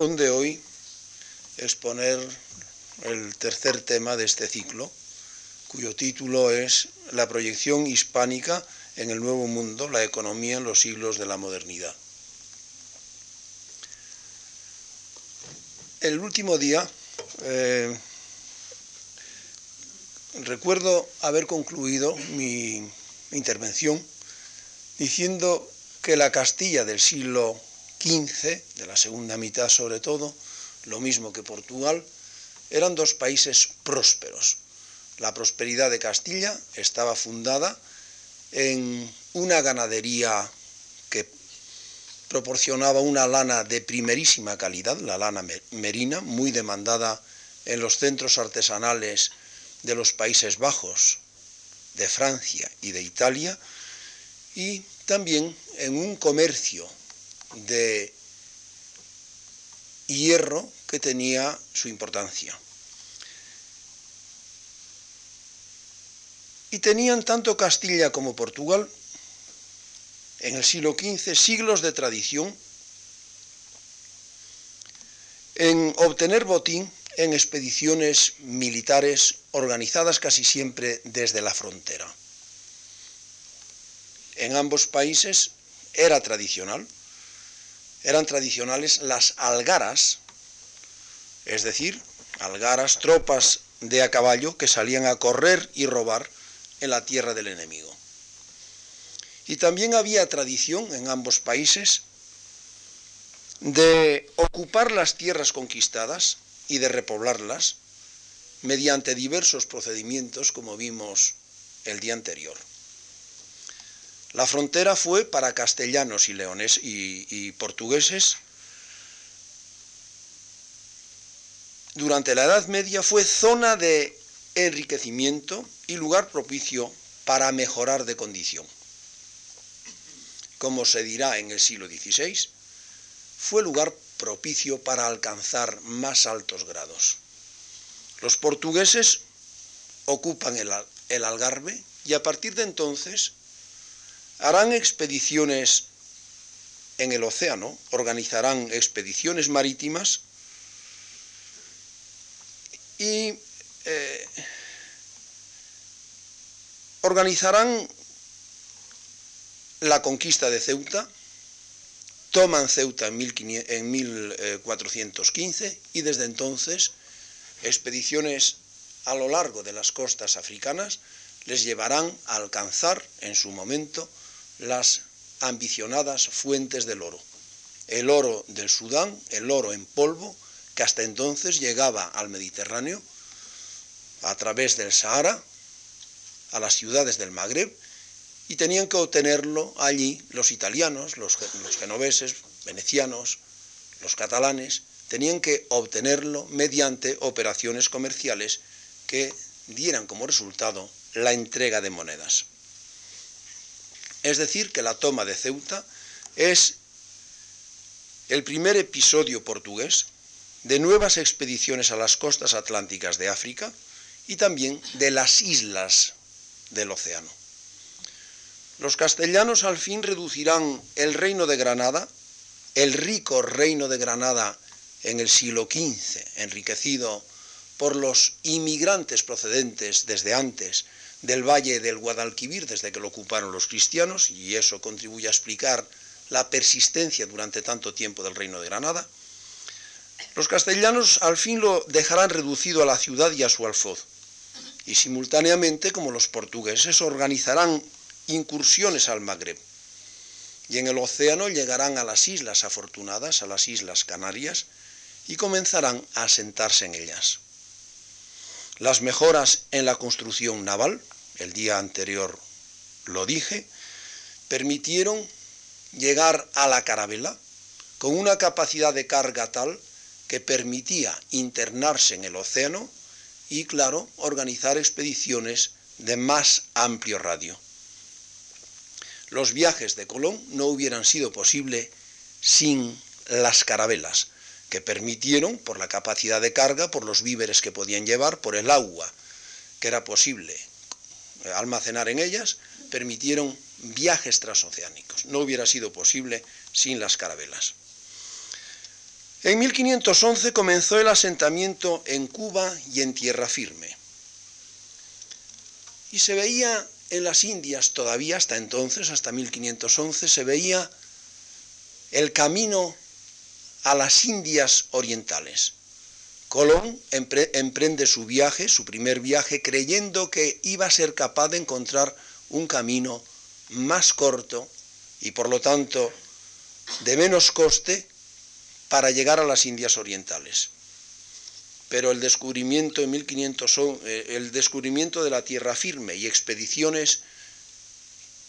de hoy exponer el tercer tema de este ciclo, cuyo título es La proyección hispánica en el Nuevo Mundo, la economía en los siglos de la modernidad. El último día eh, recuerdo haber concluido mi intervención diciendo que la Castilla del siglo XV, de la segunda mitad sobre todo, lo mismo que Portugal, eran dos países prósperos. La prosperidad de Castilla estaba fundada en una ganadería que proporcionaba una lana de primerísima calidad, la lana merina, muy demandada en los centros artesanales de los Países Bajos, de Francia y de Italia, y también en un comercio de hierro que tenía su importancia. Y tenían tanto Castilla como Portugal en el siglo XV siglos de tradición en obtener botín en expediciones militares organizadas casi siempre desde la frontera. En ambos países era tradicional eran tradicionales las algaras, es decir, algaras, tropas de a caballo que salían a correr y robar en la tierra del enemigo. Y también había tradición en ambos países de ocupar las tierras conquistadas y de repoblarlas mediante diversos procedimientos como vimos el día anterior. La frontera fue para castellanos y leones y, portugueses. Durante la Edad Media fue zona de enriquecimiento y lugar propicio para mejorar de condición. Como se dirá en el siglo XVI, fue lugar propicio para alcanzar más altos grados. Los portugueses ocupan el, el Algarve y a partir de entonces harán expediciones en el océano, organizarán expediciones marítimas y eh, organizarán la conquista de Ceuta, toman Ceuta en, 1415 y desde entonces expediciones a lo largo de las costas africanas les llevarán a alcanzar en su momento las ambicionadas fuentes del oro. El oro del Sudán, el oro en polvo, que hasta entonces llegaba al Mediterráneo a través del Sahara, a las ciudades del Magreb, y tenían que obtenerlo allí los italianos, los, los genoveses, venecianos, los catalanes, tenían que obtenerlo mediante operaciones comerciales que dieran como resultado la entrega de monedas. Es decir, que la toma de Ceuta es el primer episodio portugués de nuevas expediciones a las costas atlánticas de África y también de las islas del océano. Los castellanos al fin reducirán el reino de Granada, el rico reino de Granada en el siglo XV, enriquecido por los inmigrantes procedentes desde antes del valle del Guadalquivir desde que lo ocuparon los cristianos, y eso contribuye a explicar la persistencia durante tanto tiempo del reino de Granada, los castellanos al fin lo dejarán reducido a la ciudad y a su alfoz, y simultáneamente, como los portugueses, organizarán incursiones al Magreb, y en el océano llegarán a las islas afortunadas, a las islas Canarias, y comenzarán a asentarse en ellas. Las mejoras en la construcción naval, el día anterior lo dije, permitieron llegar a la carabela con una capacidad de carga tal que permitía internarse en el océano y, claro, organizar expediciones de más amplio radio. Los viajes de Colón no hubieran sido posibles sin las carabelas, que permitieron, por la capacidad de carga, por los víveres que podían llevar, por el agua que era posible almacenar en ellas, permitieron viajes transoceánicos. No hubiera sido posible sin las carabelas. En 1511 comenzó el asentamiento en Cuba y en tierra firme. Y se veía en las Indias todavía hasta entonces, hasta 1511, se veía el camino a las Indias orientales. Colón emprende su viaje, su primer viaje, creyendo que iba a ser capaz de encontrar un camino más corto y por lo tanto de menos coste para llegar a las Indias orientales. Pero el descubrimiento en 1500, eh, el descubrimiento de la tierra firme y expediciones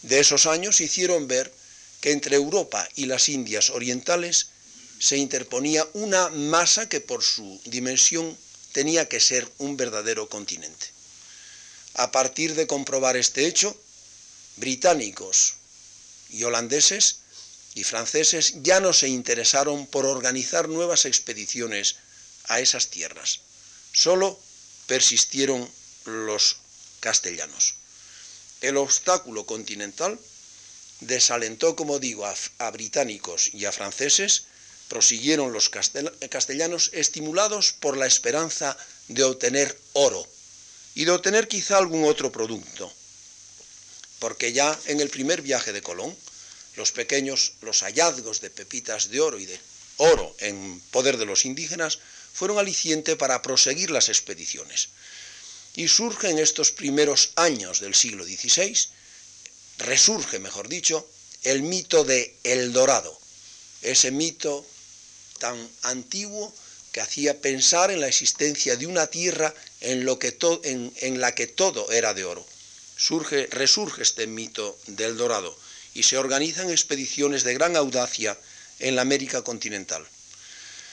de esos años hicieron ver que entre Europa y las Indias orientales se interponía una masa que por su dimensión tenía que ser un verdadero continente. A partir de comprobar este hecho, británicos y holandeses y franceses ya no se interesaron por organizar nuevas expediciones a esas tierras. Solo persistieron los castellanos. El obstáculo continental desalentó, como digo, a, británicos y a franceses, prosiguieron los castellanos estimulados por la esperanza de obtener oro y de obtener quizá algún otro producto, porque ya en el primer viaje de Colón, los pequeños, los hallazgos de pepitas de oro y de oro en poder de los indígenas fueron aliciente para proseguir las expediciones. Y surge en estos primeros años del siglo XVI, resurge, mejor dicho, el mito de El Dorado, ese mito tan antiguo que hacía pensar en la existencia de una tierra en, la que todo era de oro. Surge, resurge este mito del Dorado y se organizan expediciones de gran audacia en la América continental.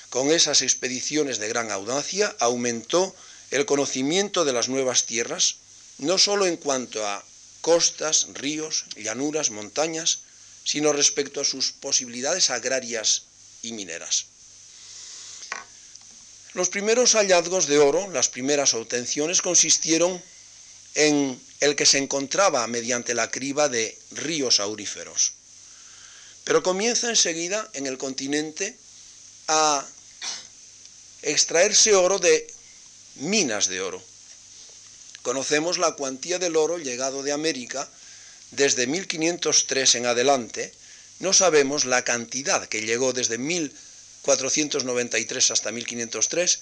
Con esas expediciones de gran audacia aumentó el conocimiento de las nuevas tierras, no sólo en cuanto a costas, ríos, llanuras, montañas, sino respecto a sus posibilidades agrarias y mineras. Los primeros hallazgos de oro, las primeras obtenciones, consistieron en el que se encontraba mediante la criba de ríos auríferos. Pero comienza enseguida en el continente a extraerse oro de minas de oro. Conocemos la cuantía del oro llegado de América desde 1503 en adelante, no sabemos la cantidad que llegó desde 1493 hasta 1503,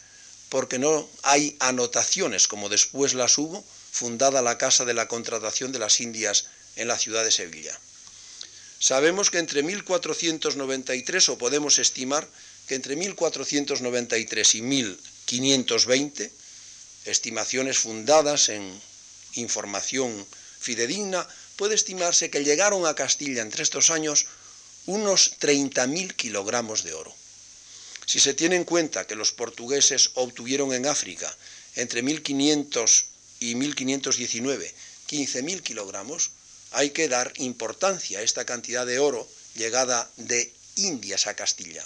porque no hay anotaciones como después las hubo fundada la Casa de la Contratación de las Indias en la ciudad de Sevilla. Sabemos que entre 1493, o podemos estimar que entre 1493 y 1520, estimaciones fundadas en información fidedigna, puede estimarse que llegaron a Castilla entre estos años unos 30.000 kilogramos de oro. Si se tiene en cuenta que los portugueses obtuvieron en África entre 1500 y 1519 15.000 kilogramos, hay que dar importancia a esta cantidad de oro llegada de Indias a Castilla,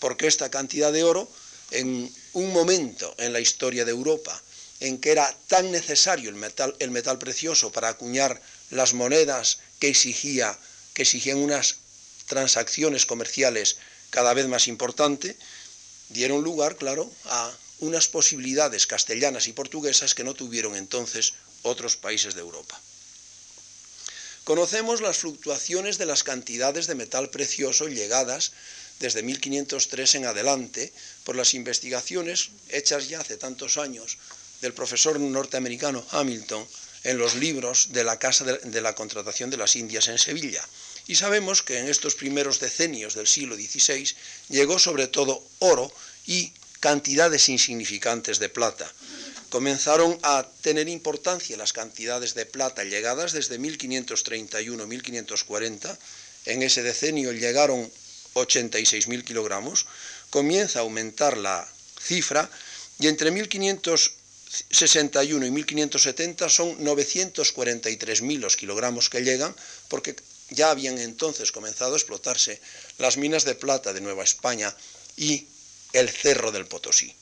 porque esta cantidad de oro, en un momento en la historia de Europa en que era tan necesario el metal, el metal precioso para acuñar las monedas que, exigía, que exigían unas transacciones comerciales cada vez más importantes, dieron lugar, claro, a unas posibilidades castellanas y portuguesas que no tuvieron entonces otros países de Europa. Conocemos las fluctuaciones de las cantidades de metal precioso llegadas desde 1503 en adelante por las investigaciones hechas ya hace tantos años del profesor norteamericano Hamilton en los libros de la Casa de la Contratación de las Indias en Sevilla. Y sabemos que en estos primeros decenios del siglo XVI llegó sobre todo oro y cantidades insignificantes de plata. Comenzaron a tener importancia las cantidades de plata llegadas desde 1531-1540. En ese decenio llegaron 86.000 kilogramos. Comienza a aumentar la cifra y entre 1561 y 1570 son 943.000 los kilogramos que llegan porque ya habían entonces comenzado a explotarse las minas de plata de Nueva España y el Cerro del Potosí.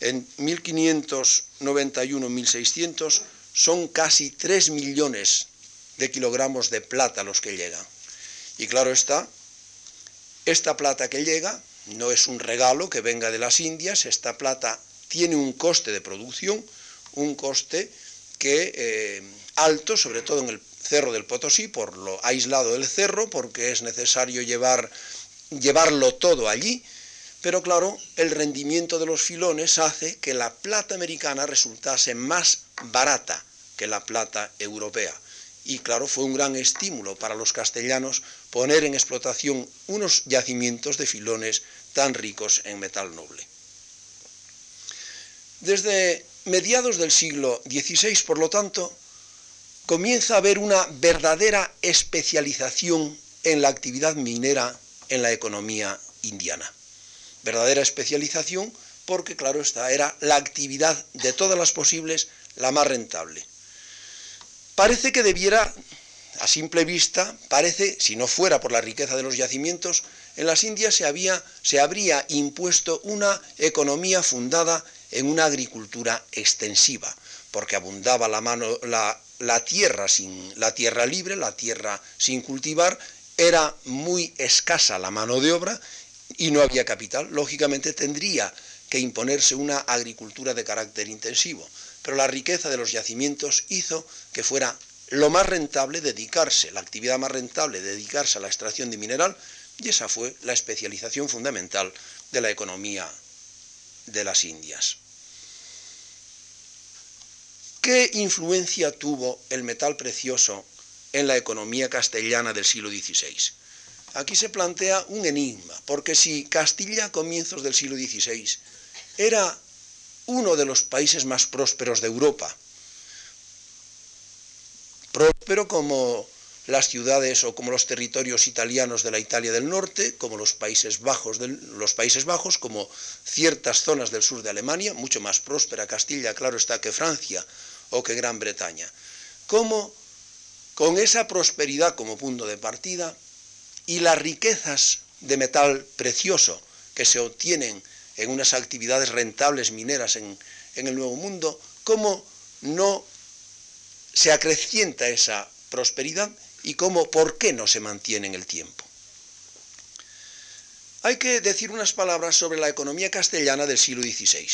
En 1591-1600 son casi 3 millones de kilogramos de plata los que llegan. Y claro está, esta plata que llega no es un regalo que venga de las Indias, esta plata tiene un coste de producción, un coste que eh, alto, sobre todo en el cerro del Potosí, por lo aislado del cerro, porque es necesario llevar, llevarlo todo allí, pero claro, el rendimiento de los filones hace que la plata americana resultase más barata que la plata europea. Y claro, fue un gran estímulo para los castellanos poner en explotación unos yacimientos de filones tan ricos en metal noble. Desde mediados del siglo XVI, por lo tanto, comienza a haber una verdadera especialización en la actividad minera en la economía indiana. Verdadera especialización porque, claro, esta era la actividad de todas las posibles la más rentable. Parece que debiera, a simple vista, parece, si no fuera por la riqueza de los yacimientos, en las Indias se, había, se habría impuesto una economía fundada en una agricultura extensiva, porque abundaba la, mano, la, tierra sin, la tierra libre, la tierra sin cultivar, era muy escasa la mano de obra y no había capital. Lógicamente tendría que imponerse una agricultura de carácter intensivo, pero la riqueza de los yacimientos hizo que fuera lo más rentable dedicarse, la actividad más rentable, dedicarse a la extracción de mineral, y esa fue la especialización fundamental de la economía de las Indias. ¿Qué influencia tuvo el metal precioso en la economía castellana del siglo XVI? Aquí se plantea un enigma, porque si Castilla a comienzos del siglo XVI era uno de los países más prósperos de Europa, próspero como las ciudades o como los territorios italianos de la Italia del Norte, como los Países Bajos, los Países Bajos, como ciertas zonas del sur de Alemania, mucho más próspera Castilla, claro está, que Francia o que Gran Bretaña. Como con esa prosperidad como punto de partida y las riquezas de metal precioso que se obtienen en unas actividades rentables mineras en, en el Nuevo Mundo, cómo no se acrecienta esa prosperidad y cómo, por qué no se mantiene en el tiempo. Hay que decir unas palabras sobre la economía castellana del siglo XVI.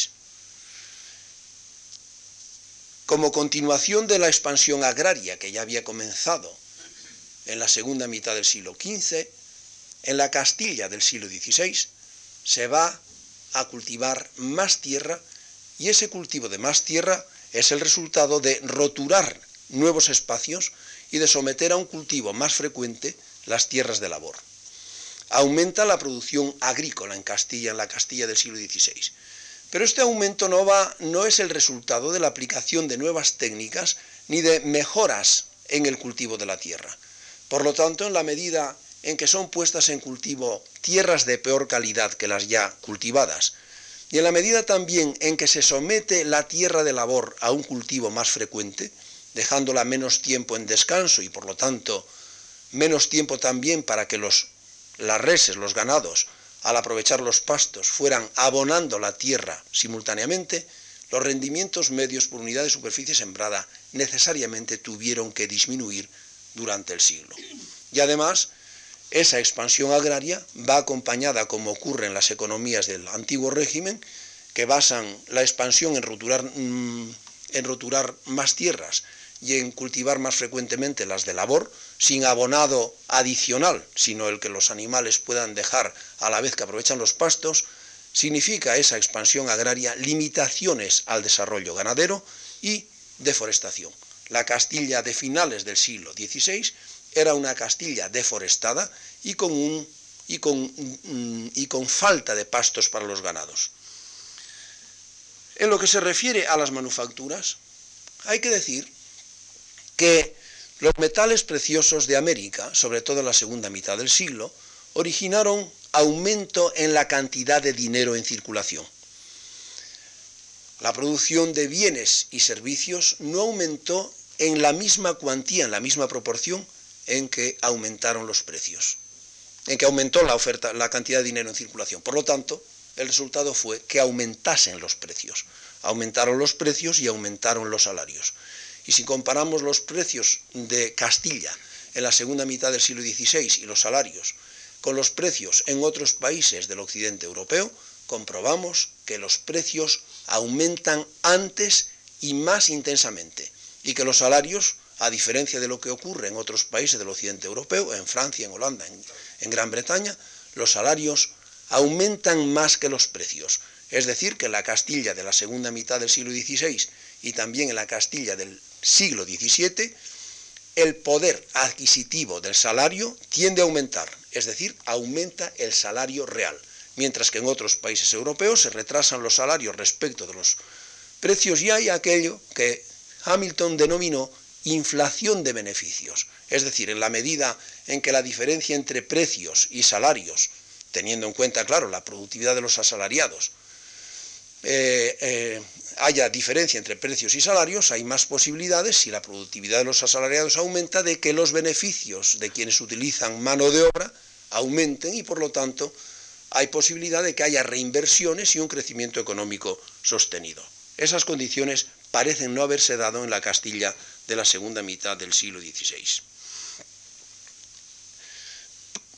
Como continuación de la expansión agraria que ya había comenzado en la segunda mitad del siglo XV, en la Castilla del siglo XVI se va a cultivar más tierra y ese cultivo de más tierra es el resultado de roturar nuevos espacios y de someter a un cultivo más frecuente las tierras de labor. Aumenta la producción agrícola en Castilla, en la Castilla del siglo XVI. Pero este aumento no, va, no es el resultado de la aplicación de nuevas técnicas ni de mejoras en el cultivo de la tierra. Por lo tanto, en la medida en que son puestas en cultivo tierras de peor calidad que las ya cultivadas, y en la medida también en que se somete la tierra de labor a un cultivo más frecuente, dejándola menos tiempo en descanso y por lo tanto menos tiempo también para que los, las reses, los ganados, al aprovechar los pastos, fueran abonando la tierra simultáneamente, los rendimientos medios por unidad de superficie sembrada necesariamente tuvieron que disminuir durante el siglo. Y además, esa expansión agraria va acompañada, como ocurre en las economías del antiguo régimen, que basan la expansión en roturar, mm, en roturar más tierras y en cultivar más frecuentemente las de labor, sin abonado adicional, sino el que los animales puedan dejar a la vez que aprovechan los pastos, significa esa expansión agraria limitaciones al desarrollo ganadero y deforestación. La Castilla de finales del siglo XVI era una Castilla deforestada y con, un, y con, mm, y con falta de pastos para los ganados. En lo que se refiere a las manufacturas, hay que decir que los metales preciosos de América, sobre todo en la segunda mitad del siglo, originaron aumento en la cantidad de dinero en circulación. La producción de bienes y servicios no aumentó en la misma cuantía, en la misma proporción en que aumentaron los precios, en que aumentó la oferta, la cantidad de dinero en circulación. Por lo tanto, el resultado fue que aumentasen los precios. Aumentaron los precios y aumentaron los salarios. Y si comparamos los precios de Castilla en la segunda mitad del siglo XVI y los salarios con los precios en otros países del occidente europeo, comprobamos que los precios aumentan antes y más intensamente y que los salarios, a diferencia de lo que ocurre en otros países del occidente europeo, en Francia, en Holanda, en, Gran Bretaña, los salarios aumentan más que los precios. Es decir, que en la Castilla de la segunda mitad del siglo XVI y también en la Castilla del siglo XVII, el poder adquisitivo del salario tiende a aumentar, es decir, aumenta el salario real, mientras que en otros países europeos se retrasan los salarios respecto de los precios y hay aquello que Hamilton denominó inflación de beneficios, es decir, en la medida en que la diferencia entre precios y salarios, teniendo en cuenta, claro, la productividad de los asalariados, eh, eh, haya diferencia entre precios y salarios, hay más posibilidades, si la productividad de los asalariados aumenta, de que los beneficios de quienes utilizan mano de obra aumenten y por lo tanto hay posibilidad de que haya reinversiones y un crecimiento económico sostenido. Esas condiciones parecen no haberse dado en la Castilla de la segunda mitad del siglo XVI.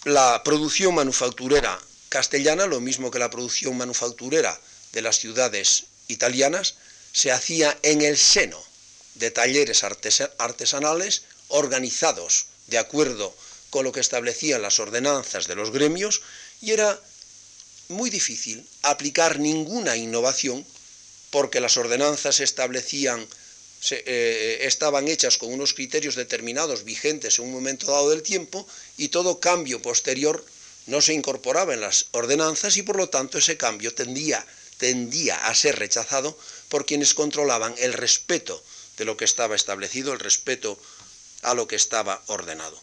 La producción manufacturera castellana, lo mismo que la producción manufacturera de las ciudades italianas, se hacía en el seno de talleres artesanales organizados de acuerdo con lo que establecían las ordenanzas de los gremios y era muy difícil aplicar ninguna innovación porque las ordenanzas establecían, eh, estaban hechas con unos criterios determinados vigentes en un momento dado del tiempo y todo cambio posterior no se incorporaba en las ordenanzas y por lo tanto ese cambio tendía, tendía a ser rechazado por quienes controlaban el respeto de lo que estaba establecido, el respeto a lo que estaba ordenado.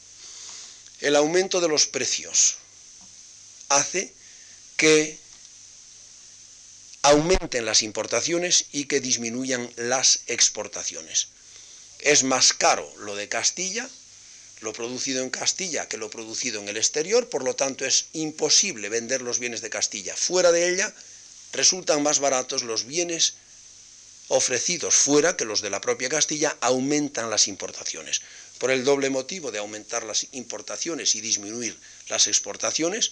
El aumento de los precios hace que aumenten las importaciones y que disminuyan las exportaciones. Es más caro lo de Castilla, lo producido en Castilla, que lo producido en el exterior, por lo tanto es imposible vender los bienes de Castilla. Fuera de ella resultan más baratos los bienes ofrecidos fuera que los de la propia Castilla, aumentan las importaciones. Por el doble motivo de aumentar las importaciones y disminuir las exportaciones,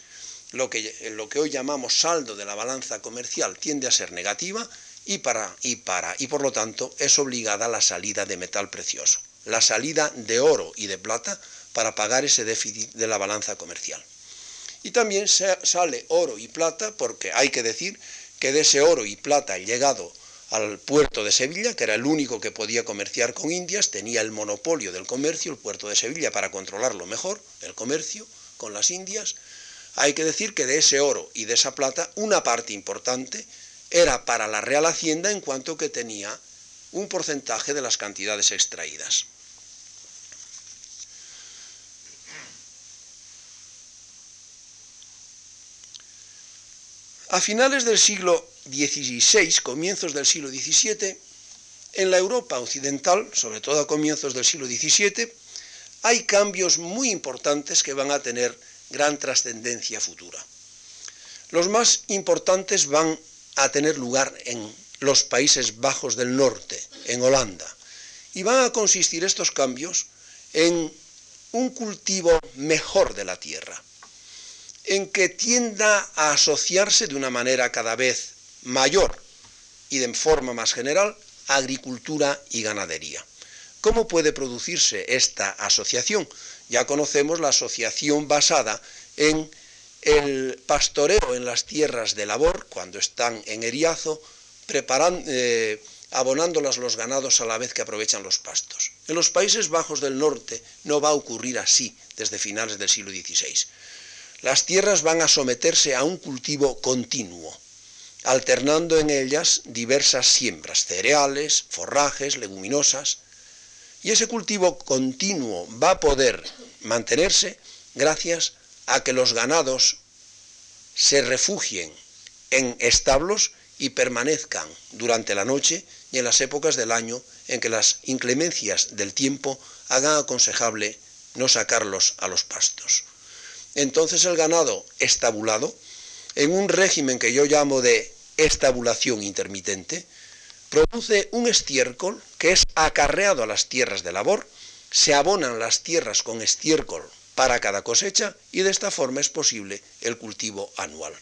lo que, lo que hoy llamamos saldo de la balanza comercial tiende a ser negativa y, para, y, para, y por lo tanto es obligada la salida de metal precioso, la salida de oro y de plata para pagar ese déficit de la balanza comercial. Y también sale oro y plata porque hay que decir que de ese oro y plata llegado al puerto de Sevilla, que era el único que podía comerciar con Indias, tenía el monopolio del comercio, el puerto de Sevilla, para controlarlo mejor, el comercio con las Indias, hay que decir que de ese oro y de esa plata, una parte importante era para la Real Hacienda en cuanto que tenía un porcentaje de las cantidades extraídas. A finales del siglo XVI, comienzos del siglo XVII, en la Europa occidental, sobre todo a comienzos del siglo XVII, hay cambios muy importantes que van a tener gran trascendencia futura. Los más importantes van a tener lugar en los Países Bajos del Norte, en Holanda, y van a consistir estos cambios en un cultivo mejor de la tierra, en que tienda a asociarse de una manera cada vez mayor y de forma más general agricultura y ganadería. ¿Cómo puede producirse esta asociación? Ya conocemos la asociación basada en el pastoreo en las tierras de labor, cuando están en eriazo, eh, abonándolas los ganados a la vez que aprovechan los pastos. En los Países Bajos del Norte no va a ocurrir así desde finales del siglo XVI. Las tierras van a someterse a un cultivo continuo, alternando en ellas diversas siembras, cereales, forrajes, leguminosas, y ese cultivo continuo va a poder mantenerse gracias a que los ganados se refugien en establos y permanezcan durante la noche y en las épocas del año en que las inclemencias del tiempo hagan aconsejable no sacarlos a los pastos. Entonces el ganado estabulado, en un régimen que yo llamo de estabulación intermitente, produce un estiércol que es acarreado a las tierras de labor, se abonan las tierras con estiércol para cada cosecha y de esta forma es posible el cultivo anual.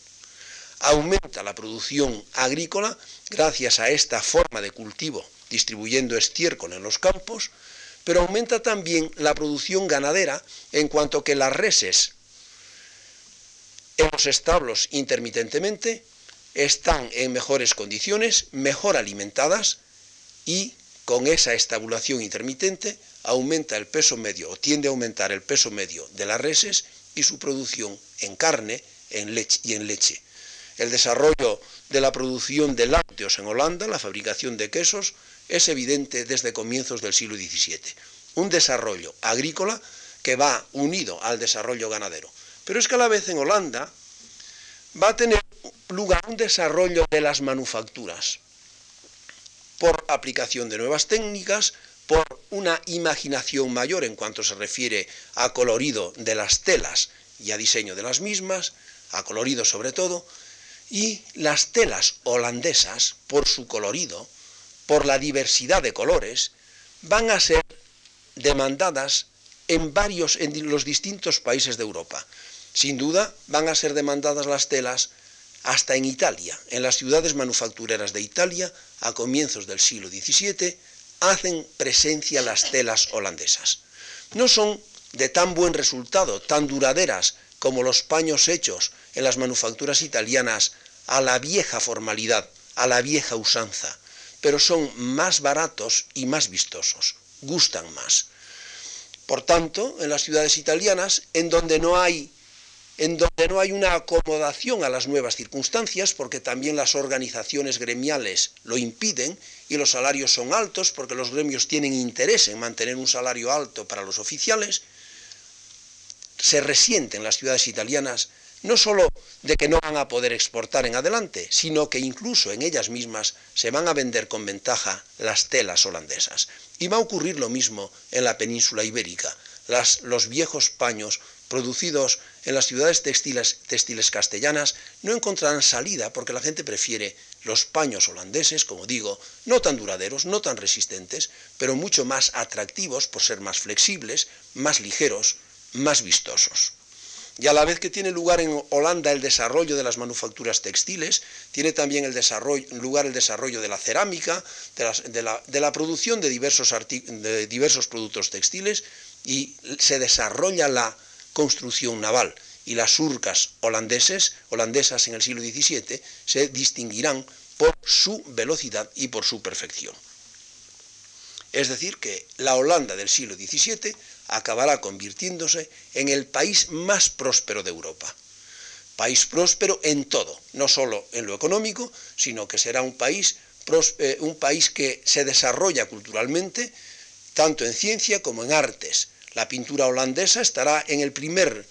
Aumenta la producción agrícola gracias a esta forma de cultivo, distribuyendo estiércol en los campos, pero aumenta también la producción ganadera en cuanto que las reses en los establos intermitentemente están en mejores condiciones, mejor alimentadas y con esa estabulación intermitente aumenta el peso medio o tiende a aumentar el peso medio de las reses y su producción en carne en leche y en leche. El desarrollo de la producción de lácteos en Holanda, la fabricación de quesos, es evidente desde comienzos del siglo XVII. Un desarrollo agrícola que va unido al desarrollo ganadero. Pero es que a la vez en Holanda va a tener lugar un desarrollo de las manufacturas por aplicación de nuevas técnicas, por una imaginación mayor en cuanto se refiere a colorido de las telas y a diseño de las mismas, a colorido sobre todo, y las telas holandesas, por su colorido, por la diversidad de colores, van a ser demandadas en varios, en los distintos países de Europa. Sin duda, van a ser demandadas las telas hasta en Italia, en las ciudades manufactureras de Italia, a comienzos del siglo XVII, hacen presencia las telas holandesas. No son de tan buen resultado, tan duraderas como los paños hechos en las manufacturas italianas a la vieja formalidad, a la vieja usanza, pero son más baratos y más vistosos, gustan más. Por tanto, en las ciudades italianas, en donde no hay en donde no hay una acomodación a las nuevas circunstancias, porque también las organizaciones gremiales lo impiden y los salarios son altos, porque los gremios tienen interés en mantener un salario alto para los oficiales, se resienten las ciudades italianas no solo de que no van a poder exportar en adelante, sino que incluso en ellas mismas se van a vender con ventaja las telas holandesas. Y va a ocurrir lo mismo en la península ibérica. los viejos paños producidos en las ciudades textiles, castellanas no encontrarán salida porque la gente prefiere los paños holandeses, como digo, no tan duraderos, no tan resistentes, pero mucho más atractivos por ser más flexibles, más ligeros, más vistosos. Y a la vez que tiene lugar en Holanda el desarrollo de las manufacturas textiles, tiene también lugar el desarrollo de la cerámica, de, la, producción de diversos productos textiles y se desarrolla la construcción naval y las surcas holandeses, holandesas en el siglo XVII se distinguirán por su velocidad y por su perfección. Es decir, que la Holanda del siglo XVII acabará convirtiéndose en el país más próspero de Europa. País próspero en todo, no solo en lo económico, sino que será un país, eh, un país que se desarrolla culturalmente, tanto en ciencia como en artes, la pintura holandesa estará en el primer,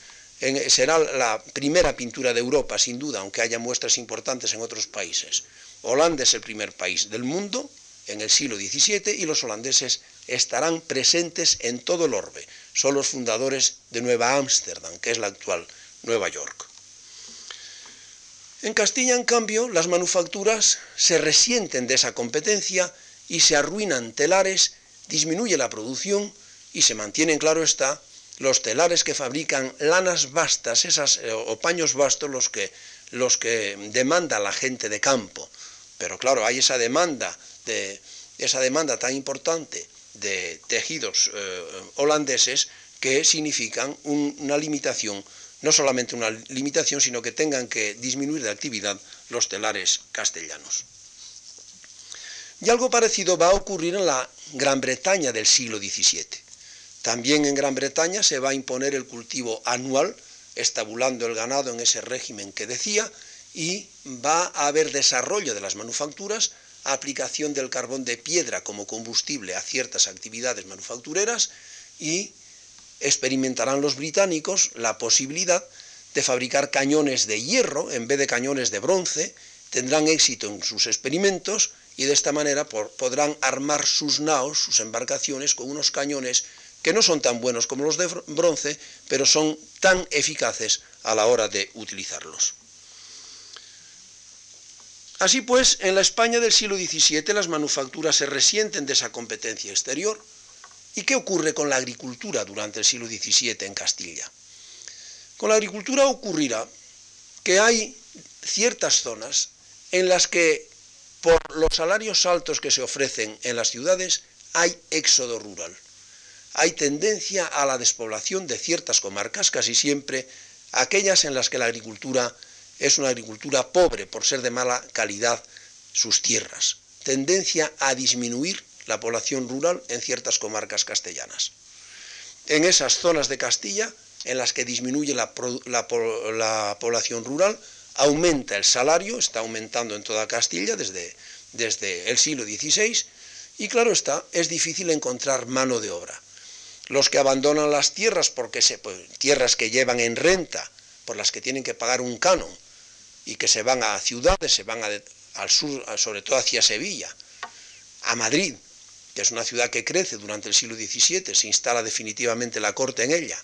será la primera pintura de Europa, sin duda, aunque haya muestras importantes en otros países. Holanda es el primer país del mundo en el siglo XVII y los holandeses estarán presentes en todo el orbe. Son los fundadores de Nueva Ámsterdam, que es la actual Nueva York. En Castilla, en cambio, las manufacturas se resienten de esa competencia y se arruinan telares, disminuye la producción y se mantienen, claro está, los telares que fabrican lanas vastas esas, eh, o paños vastos los que, los que demanda la gente de campo. Pero claro, hay esa demanda, de, esa demanda tan importante de tejidos eh, holandeses que significan una limitación, no solamente una limitación, sino que tengan que disminuir de actividad los telares castellanos. Y algo parecido va a ocurrir en la Gran Bretaña del siglo XVII. También en Gran Bretaña se va a imponer el cultivo anual, estabulando el ganado en ese régimen que decía, y va a haber desarrollo de las manufacturas, aplicación del carbón de piedra como combustible a ciertas actividades manufactureras y experimentarán los británicos la posibilidad de fabricar cañones de hierro en vez de cañones de bronce, tendrán éxito en sus experimentos y de esta manera podrán armar sus naos, sus embarcaciones, con unos cañones que no son tan buenos como los de bronce, pero son tan eficaces a la hora de utilizarlos. Así pues, en la España del siglo XVII las manufacturas se resienten de esa competencia exterior ¿Y qué ocurre con la agricultura durante el siglo XVII en Castilla? Con la agricultura ocurrirá que hay ciertas zonas en las que por los salarios altos que se ofrecen en las ciudades hay éxodo rural. Hay tendencia a la despoblación de ciertas comarcas, casi siempre aquellas en las que la agricultura es una agricultura pobre por ser de mala calidad sus tierras. Tendencia a disminuir la población rural en ciertas comarcas castellanas. En esas zonas de Castilla, en las que disminuye la, población rural, aumenta el salario, está aumentando en toda Castilla desde, desde el siglo XVI, y claro está, es difícil encontrar mano de obra. Los que abandonan las tierras, porque se, pues, tierras que llevan en renta, por las que tienen que pagar un canon, y que se van a ciudades, se van al sur, sobre todo hacia Sevilla, a Madrid, que es una ciudad que crece durante el siglo XVII, se instala definitivamente la corte en ella.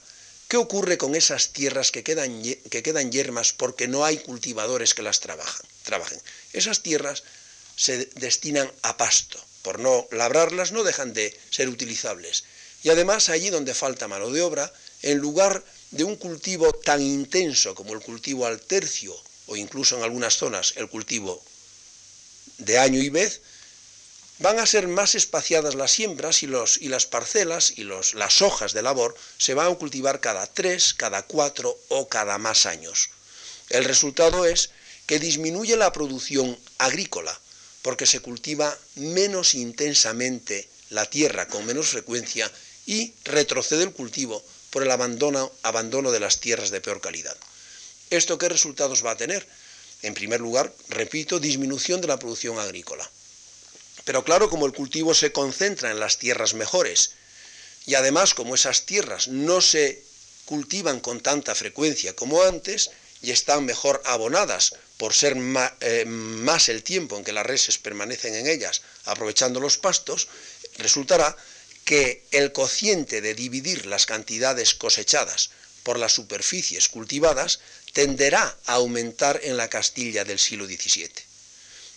¿Qué ocurre con esas tierras que quedan, que quedan yermas porque no hay cultivadores que las trabajen? Esas tierras se destinan a pasto. Por no labrarlas no dejan de ser utilizables. Y además allí donde falta mano de obra, en lugar de un cultivo tan intenso como el cultivo al tercio o incluso en algunas zonas el cultivo de año y vez, van a ser más espaciadas las siembras y, los, y las parcelas y los, las hojas de labor se van a cultivar cada tres, cada cuatro o cada más años. El resultado es que disminuye la producción agrícola, porque se cultiva menos intensamente la tierra con menos frecuencia y retrocede el cultivo por el abandono, de las tierras de peor calidad. ¿Esto qué resultados va a tener? En primer lugar, repito, disminución de la producción agrícola. Pero claro, como el cultivo se concentra en las tierras mejores y además como esas tierras no se cultivan con tanta frecuencia como antes y están mejor abonadas por ser eh, más el tiempo en que las reses permanecen en ellas aprovechando los pastos, resultará que el cociente de dividir las cantidades cosechadas por las superficies cultivadas tenderá a aumentar en la Castilla del siglo XVII.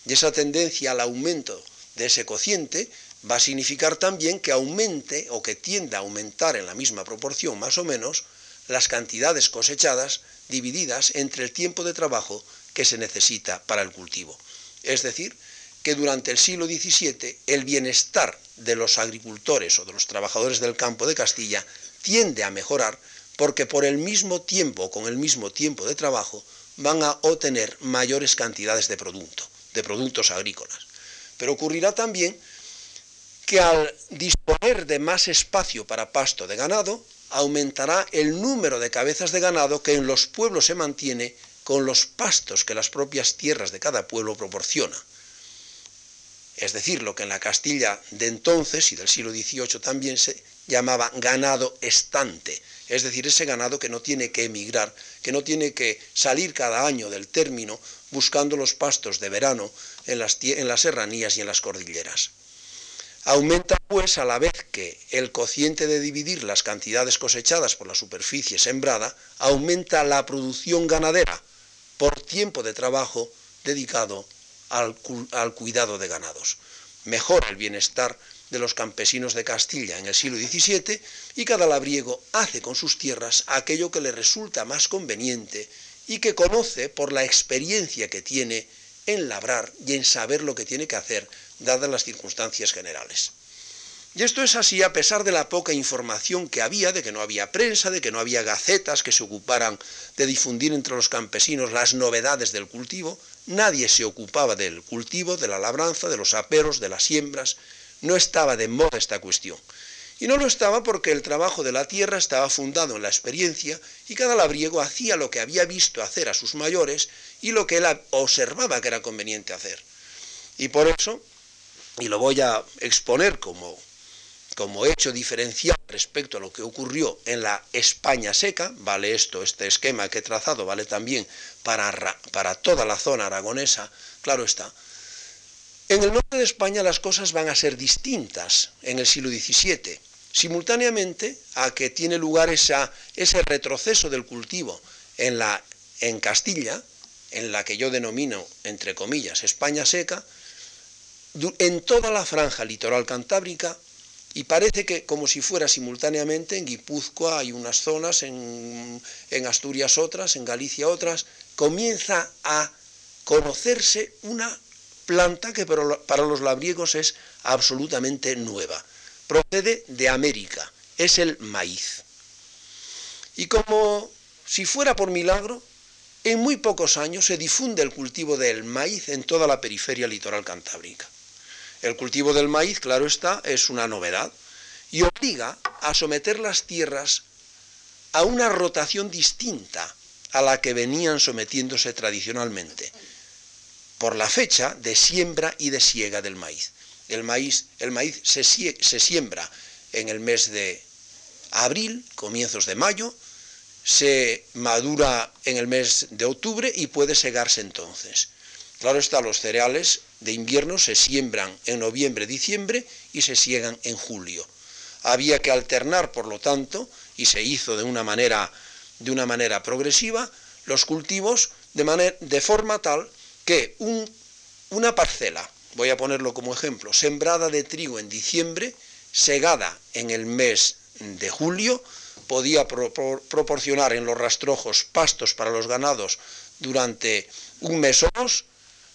Y esa tendencia al aumento de ese cociente va a significar también que aumente o que tienda a aumentar en la misma proporción más o menos las cantidades cosechadas divididas entre el tiempo de trabajo que se necesita para el cultivo. Es decir, que durante el siglo XVII el bienestar de los agricultores o de los trabajadores del campo de Castilla tiende a mejorar porque por el mismo tiempo con el mismo tiempo de trabajo van a obtener mayores cantidades de producto, de productos agrícolas. Pero ocurrirá también que al disponer de más espacio para pasto de ganado, aumentará el número de cabezas de ganado que en los pueblos se mantiene con los pastos que las propias tierras de cada pueblo proporcionan. Es decir, lo que en la Castilla de entonces y del siglo XVIII también se llamaba ganado estante, es decir, ese ganado que no tiene que emigrar, que no tiene que salir cada año del término buscando los pastos de verano en las, en las serranías y en las cordilleras. Aumenta pues a la vez que el cociente de dividir las cantidades cosechadas por la superficie sembrada, aumenta la producción ganadera por tiempo de trabajo dedicado al, cuidado de ganados. Mejora el bienestar de los campesinos de Castilla en el siglo XVII y cada labriego hace con sus tierras aquello que le resulta más conveniente y que conoce por la experiencia que tiene en labrar y en saber lo que tiene que hacer, dadas las circunstancias generales. Y esto es así a pesar de la poca información que había, de que no había prensa, de que no había gacetas que se ocuparan de difundir entre los campesinos las novedades del cultivo, nadie se ocupaba del cultivo, de la labranza, de los aperos, de las siembras, no estaba de moda esta cuestión. Y no lo estaba porque el trabajo de la tierra estaba fundado en la experiencia y cada labriego hacía lo que había visto hacer a sus mayores y lo que él observaba que era conveniente hacer. Y por eso, y lo voy a exponer como, como hecho diferencial respecto a lo que ocurrió en la España seca, vale esto, este esquema que he trazado, vale también para, para toda la zona aragonesa, claro está, en el norte de España las cosas van a ser distintas en el siglo XVII simultáneamente a que tiene lugar ese retroceso del cultivo en, la, en Castilla, en la que yo denomino, entre comillas, España seca, en toda la franja litoral cantábrica y parece que como si fuera simultáneamente en Guipúzcoa hay unas zonas, en, Asturias otras, en Galicia otras, comienza a conocerse una planta que para los labriegos es absolutamente nueva. Procede de América, es el maíz. Y como si fuera por milagro, en muy pocos años se difunde el cultivo del maíz en toda la periferia litoral cantábrica. El cultivo del maíz, claro está, es una novedad y obliga a someter las tierras a una rotación distinta a la que venían sometiéndose tradicionalmente, por la fecha de siembra y de siega del maíz. El maíz, se siembra en el mes de abril, comienzos de mayo, se madura en el mes de octubre y puede segarse entonces. Claro está, los cereales de invierno se siembran en noviembre, diciembre y se siegan en julio. Había que alternar, por lo tanto, y se hizo de una manera, de una manera progresiva, los cultivos de, de forma tal que una parcela, voy a ponerlo como ejemplo, sembrada de trigo en diciembre, segada en el mes de julio, podía proporcionar en los rastrojos pastos para los ganados durante un mes o dos,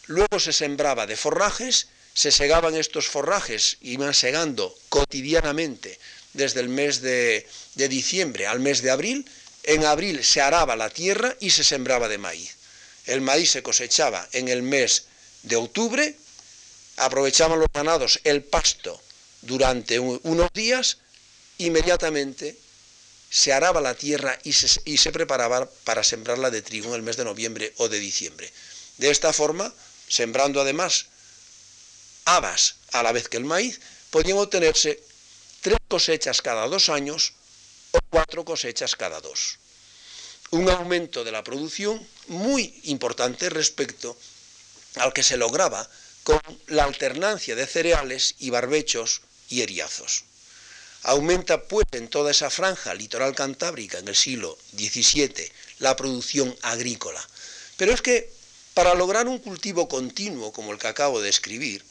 Luego se sembraba de forrajes, se segaban estos forrajes, iban segando cotidianamente desde el mes de, diciembre al mes de abril. En abril se araba la tierra y se sembraba de maíz. El maíz se cosechaba en el mes de octubre, aprovechaban los ganados el pasto durante unos días, inmediatamente se araba la tierra y se, y se preparaba para sembrarla de trigo en el mes de noviembre o de diciembre. De esta forma, sembrando además habas a la vez que el maíz, podían obtenerse tres cosechas cada dos años o cuatro cosechas cada dos. Un aumento de la producción muy importante respecto al que se lograba con la alternancia de cereales y barbechos y eriazos. Aumenta pues en toda esa franja litoral cantábrica en el siglo XVII la producción agrícola. Pero es que para lograr un cultivo continuo como el que acabo de escribir,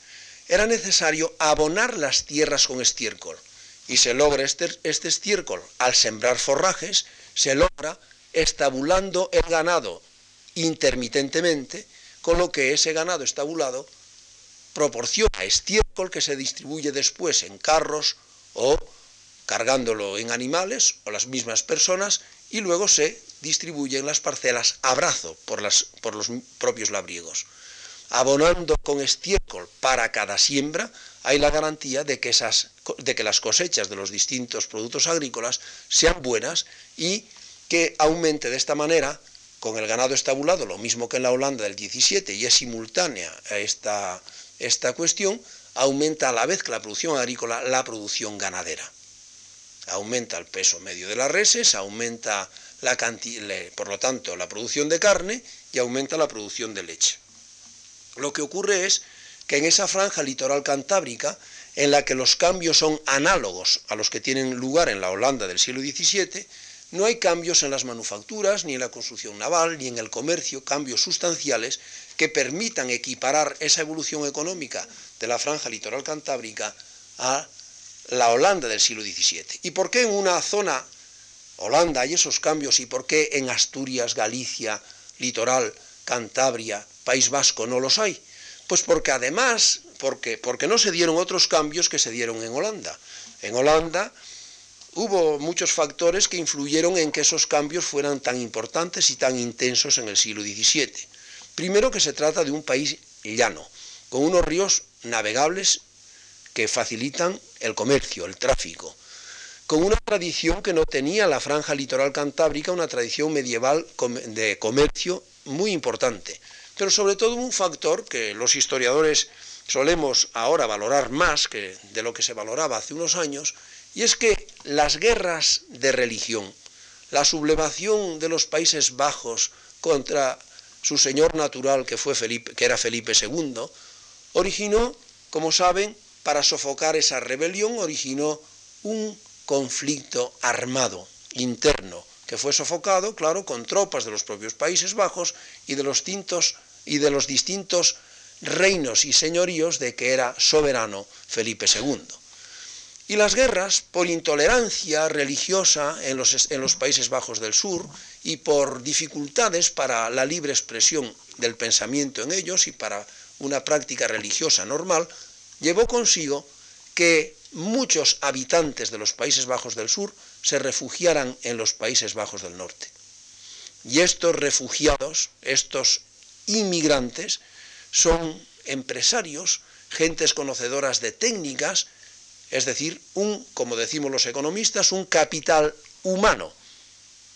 era necesario abonar las tierras con estiércol. Y se logra este, este, estiércol al sembrar forrajes, se logra estabulando el ganado intermitentemente, con lo que ese ganado estabulado proporciona estiércol que se distribuye después en carros o cargándolo en animales o las mismas personas y luego se distribuyen las parcelas a brazo por, las, por los propios labriegos. Abonando con estiércol para cada siembra, hay la garantía de que, esas, de que las cosechas de los distintos productos agrícolas sean buenas y que aumente de esta manera, con el ganado estabulado, lo mismo que en la Holanda del 17, y es simultánea esta, esta cuestión, aumenta a la vez que la producción agrícola la producción ganadera. Aumenta el peso medio de las reses, aumenta por lo tanto, la producción de carne y aumenta la producción de leche. Lo que ocurre es que en esa franja litoral cantábrica, en la que los cambios son análogos a los que tienen lugar en la Holanda del siglo XVII, no hay cambios en las manufacturas, ni en la construcción naval, ni en el comercio, cambios sustanciales que permitan equiparar esa evolución económica de la franja litoral cantábrica a la Holanda del siglo XVII. ¿Y por qué en una zona Holanda hay esos cambios y por qué en Asturias, Galicia, Litoral, Cantabria, País Vasco no los hay? Pues porque además, porque, porque no se dieron otros cambios que se dieron en Holanda. En Holanda hubo muchos factores que influyeron en que esos cambios fueran tan importantes y tan intensos en el siglo XVII. Primero que se trata de un país llano, con unos ríos navegables que facilitan el comercio, el tráfico con una tradición que no tenía la franja litoral cantábrica, una tradición medieval de comercio muy importante. Pero sobre todo un factor que los historiadores solemos ahora valorar más que de lo que se valoraba hace unos años, y es que las guerras de religión, la sublevación de los Países Bajos contra su señor natural que fue Felipe, que era Felipe II, originó, como saben, para sofocar esa rebelión, originó un conflicto armado interno que fue sofocado, claro, con tropas de los propios Países Bajos y de los, tintos, y de los distintos reinos y señoríos de que era soberano Felipe II. Y las guerras, por intolerancia religiosa en los, en los, Países Bajos del Sur y por dificultades para la libre expresión del pensamiento en ellos y para una práctica religiosa normal, llevó consigo que muchos habitantes de los Países Bajos del Sur se refugiaran en los Países Bajos del Norte. Y estos refugiados, estos inmigrantes, son empresarios, gentes conocedoras de técnicas, es decir, un, como decimos los economistas, un capital humano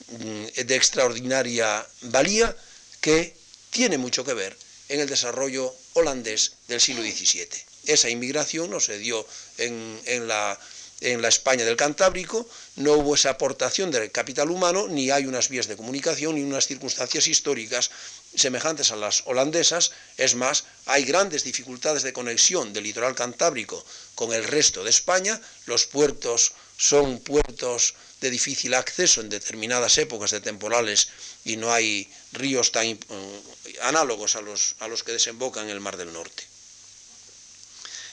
mm, de extraordinaria valía que tiene mucho que ver en el desarrollo holandés del siglo XVII. Esa inmigración no se dio en, la, España del Cantábrico, no hubo esa aportación del capital humano, ni hay unas vías de comunicación, ni unas circunstancias históricas semejantes a las holandesas, es más, hay grandes dificultades de conexión del litoral cantábrico con el resto de España, los puertos son puertos de difícil acceso en determinadas épocas de temporales y no hay ríos tan eh, análogos a los que desembocan en el Mar del Norte.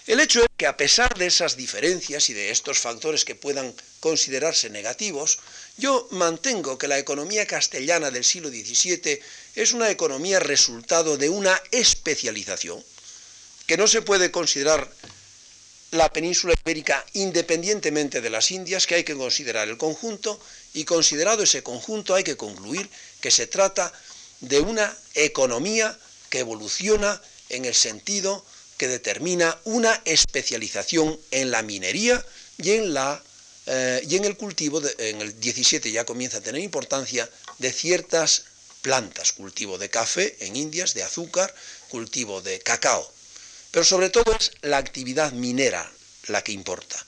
El hecho es que a pesar de esas diferencias y de estos factores que puedan considerarse negativos, yo mantengo que la economía castellana del siglo XVII es una economía resultado de una especialización, que no se puede considerar la península ibérica independientemente de las Indias, que hay que considerar el conjunto, y considerado ese conjunto hay que concluir que se trata de una economía que evoluciona en el sentido que determina una especialización en la minería y en, la, eh, y en el cultivo, en el 17 ya comienza a tener importancia, de ciertas plantas, cultivo de café en Indias, de azúcar, cultivo de cacao. Pero sobre todo es la actividad minera la que importa.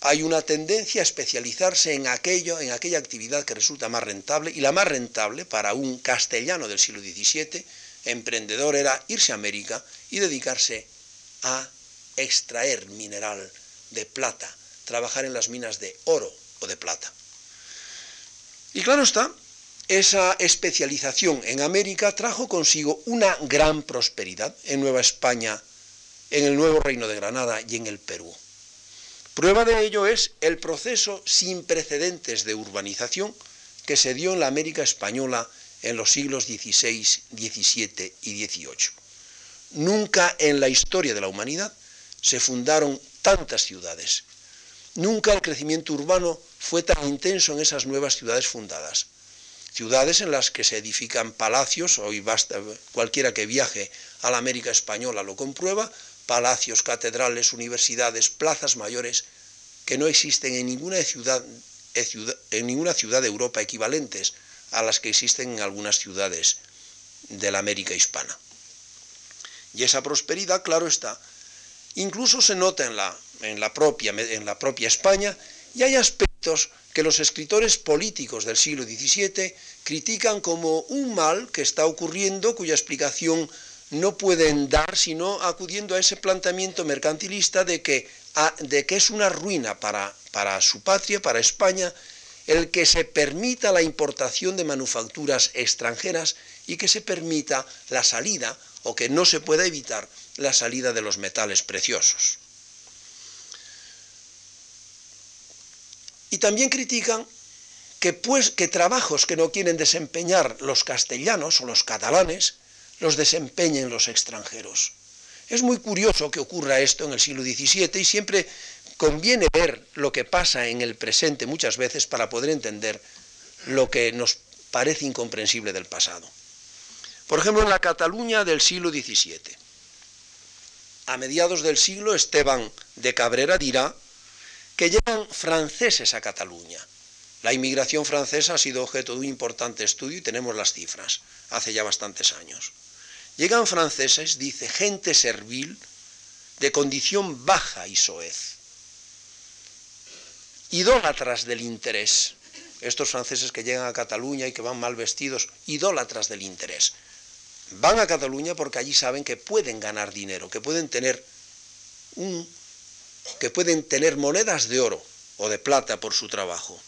Hay una tendencia a especializarse en aquello, en aquella actividad que resulta más rentable, y la más rentable para un castellano del siglo XVII, emprendedor, era irse a América y dedicarse a extraer mineral de plata, trabajar en las minas de oro o de plata. Y claro está, esa especialización en América trajo consigo una gran prosperidad en Nueva España, en el nuevo Reino de Granada y en el Perú. Prueba de ello es el proceso sin precedentes de urbanización que se dio en la América española en los siglos XVI, XVII y XVIII. Nunca en la historia de la humanidad se fundaron tantas ciudades. Nunca el crecimiento urbano fue tan intenso en esas nuevas ciudades fundadas. Ciudades en las que se edifican palacios, hoy basta, cualquiera que viaje a la América española lo comprueba, palacios, catedrales, universidades, plazas mayores, que no existen en ninguna ciudad, en ninguna ciudad de Europa equivalentes a las que existen en algunas ciudades de la América hispana. Y esa prosperidad, claro está, incluso se nota en la, en la, propia, en la propia España y hay aspectos que los escritores políticos del siglo XVII critican como un mal que está ocurriendo cuya explicación no pueden dar sino acudiendo a ese planteamiento mercantilista de que, de que es una ruina para, para su patria, para España, el que se permita la importación de manufacturas extranjeras y que se permita la salida o que no se pueda evitar la salida de los metales preciosos. Y también critican que, pues, que trabajos que no quieren desempeñar los castellanos o los catalanes los desempeñen los extranjeros. Es muy curioso que ocurra esto en el siglo XVII y siempre conviene ver lo que pasa en el presente muchas veces para poder entender lo que nos parece incomprensible del pasado. Por ejemplo, en la Cataluña del siglo XVII. A mediados del siglo, Esteban de Cabrera dirá que llegan franceses a Cataluña. La inmigración francesa ha sido objeto de un importante estudio y tenemos las cifras, hace ya bastantes años. Llegan franceses, dice, gente servil, de condición baja y soez, idólatras del interés. Estos franceses que llegan a Cataluña y que van mal vestidos, idólatras del interés van a Cataluña porque allí saben que pueden ganar dinero, que pueden tener un, que pueden tener monedas de oro o de plata por su trabajo.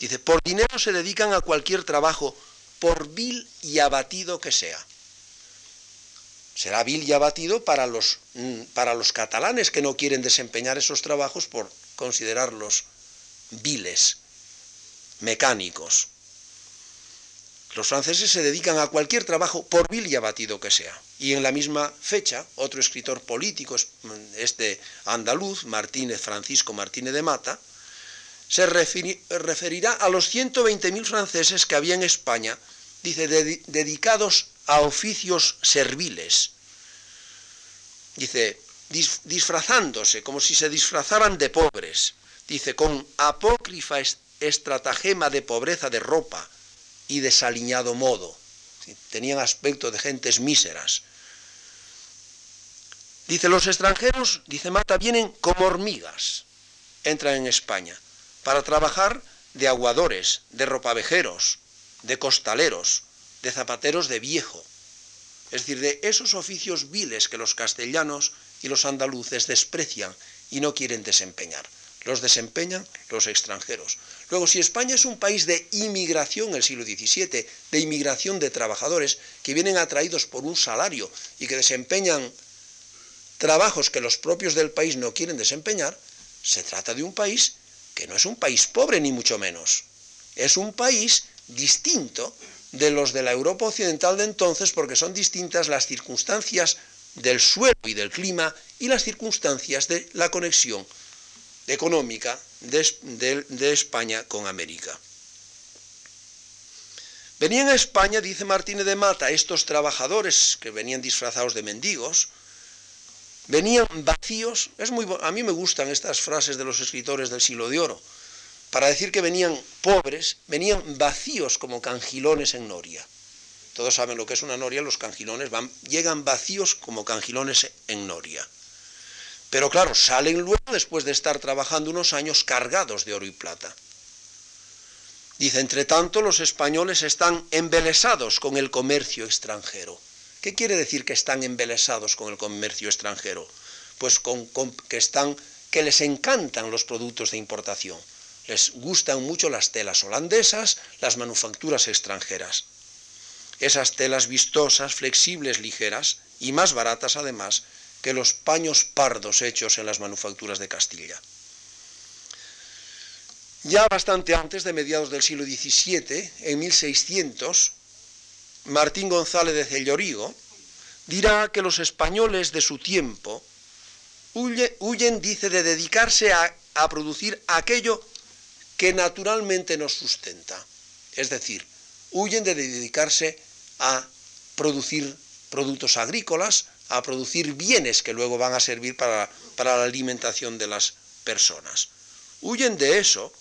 Dice, por dinero se dedican a cualquier trabajo, por vil y abatido que sea. Será vil y abatido para los, mm, para los catalanes que no quieren desempeñar esos trabajos por considerarlos viles, mecánicos. Los franceses se dedican a cualquier trabajo, por vil y abatido que sea. Y en la misma fecha, otro escritor político, este andaluz, Martínez Francisco Martínez de Mata, se referirá a los 120.000 franceses que había en España, dice, dedicados a oficios serviles. Dice, disfrazándose, como si se disfrazaran de pobres. Dice, con apócrifa estratagema de pobreza de ropa y desaliñado modo. Tenían aspecto de gentes míseras. Dice, los extranjeros, dice Mata, vienen como hormigas, entran en España, para trabajar de aguadores, de ropavejeros, de costaleros, de zapateros de viejo, es decir, de esos oficios viles que los castellanos y los andaluces desprecian y no quieren desempeñar. Los desempeñan los extranjeros. Luego, si España es un país de inmigración el siglo XVII, de inmigración de trabajadores que vienen atraídos por un salario y que desempeñan trabajos que los propios del país no quieren desempeñar, se trata de un país que no es un país pobre ni mucho menos. Es un país distinto de los de la Europa occidental de entonces porque son distintas las circunstancias del suelo y del clima y las circunstancias de la conexión económica de, España con América. Venían a España, dice Martínez de Mata, estos trabajadores que venían disfrazados de mendigos, venían vacíos, es muy, a mí me gustan estas frases de los escritores del siglo de oro, para decir que venían pobres, venían vacíos como cangilones en noria. Todos saben lo que es una noria, los cangilones van, llegan vacíos como cangilones en noria. Pero claro, salen luego después de estar trabajando unos años cargados de oro y plata. Dice, entre tanto, los españoles están embelesados con el comercio extranjero. ¿Qué quiere decir que están embelesados con el comercio extranjero? Pues que están, que les encantan los productos de importación les gustan mucho las telas holandesas, las manufacturas extranjeras. Esas telas vistosas, flexibles, ligeras y más baratas además que los paños pardos hechos en las manufacturas de Castilla. Ya bastante antes de mediados del siglo XVII, en 1600, Martín González de Cellorigo dirá que los españoles de su tiempo huyen, dice, de dedicarse a, a producir aquello que naturalmente nos sustenta. Es decir, huyen de dedicarse a producir productos agrícolas, a producir bienes que luego van a servir para, para la alimentación de las personas. Huyen de eso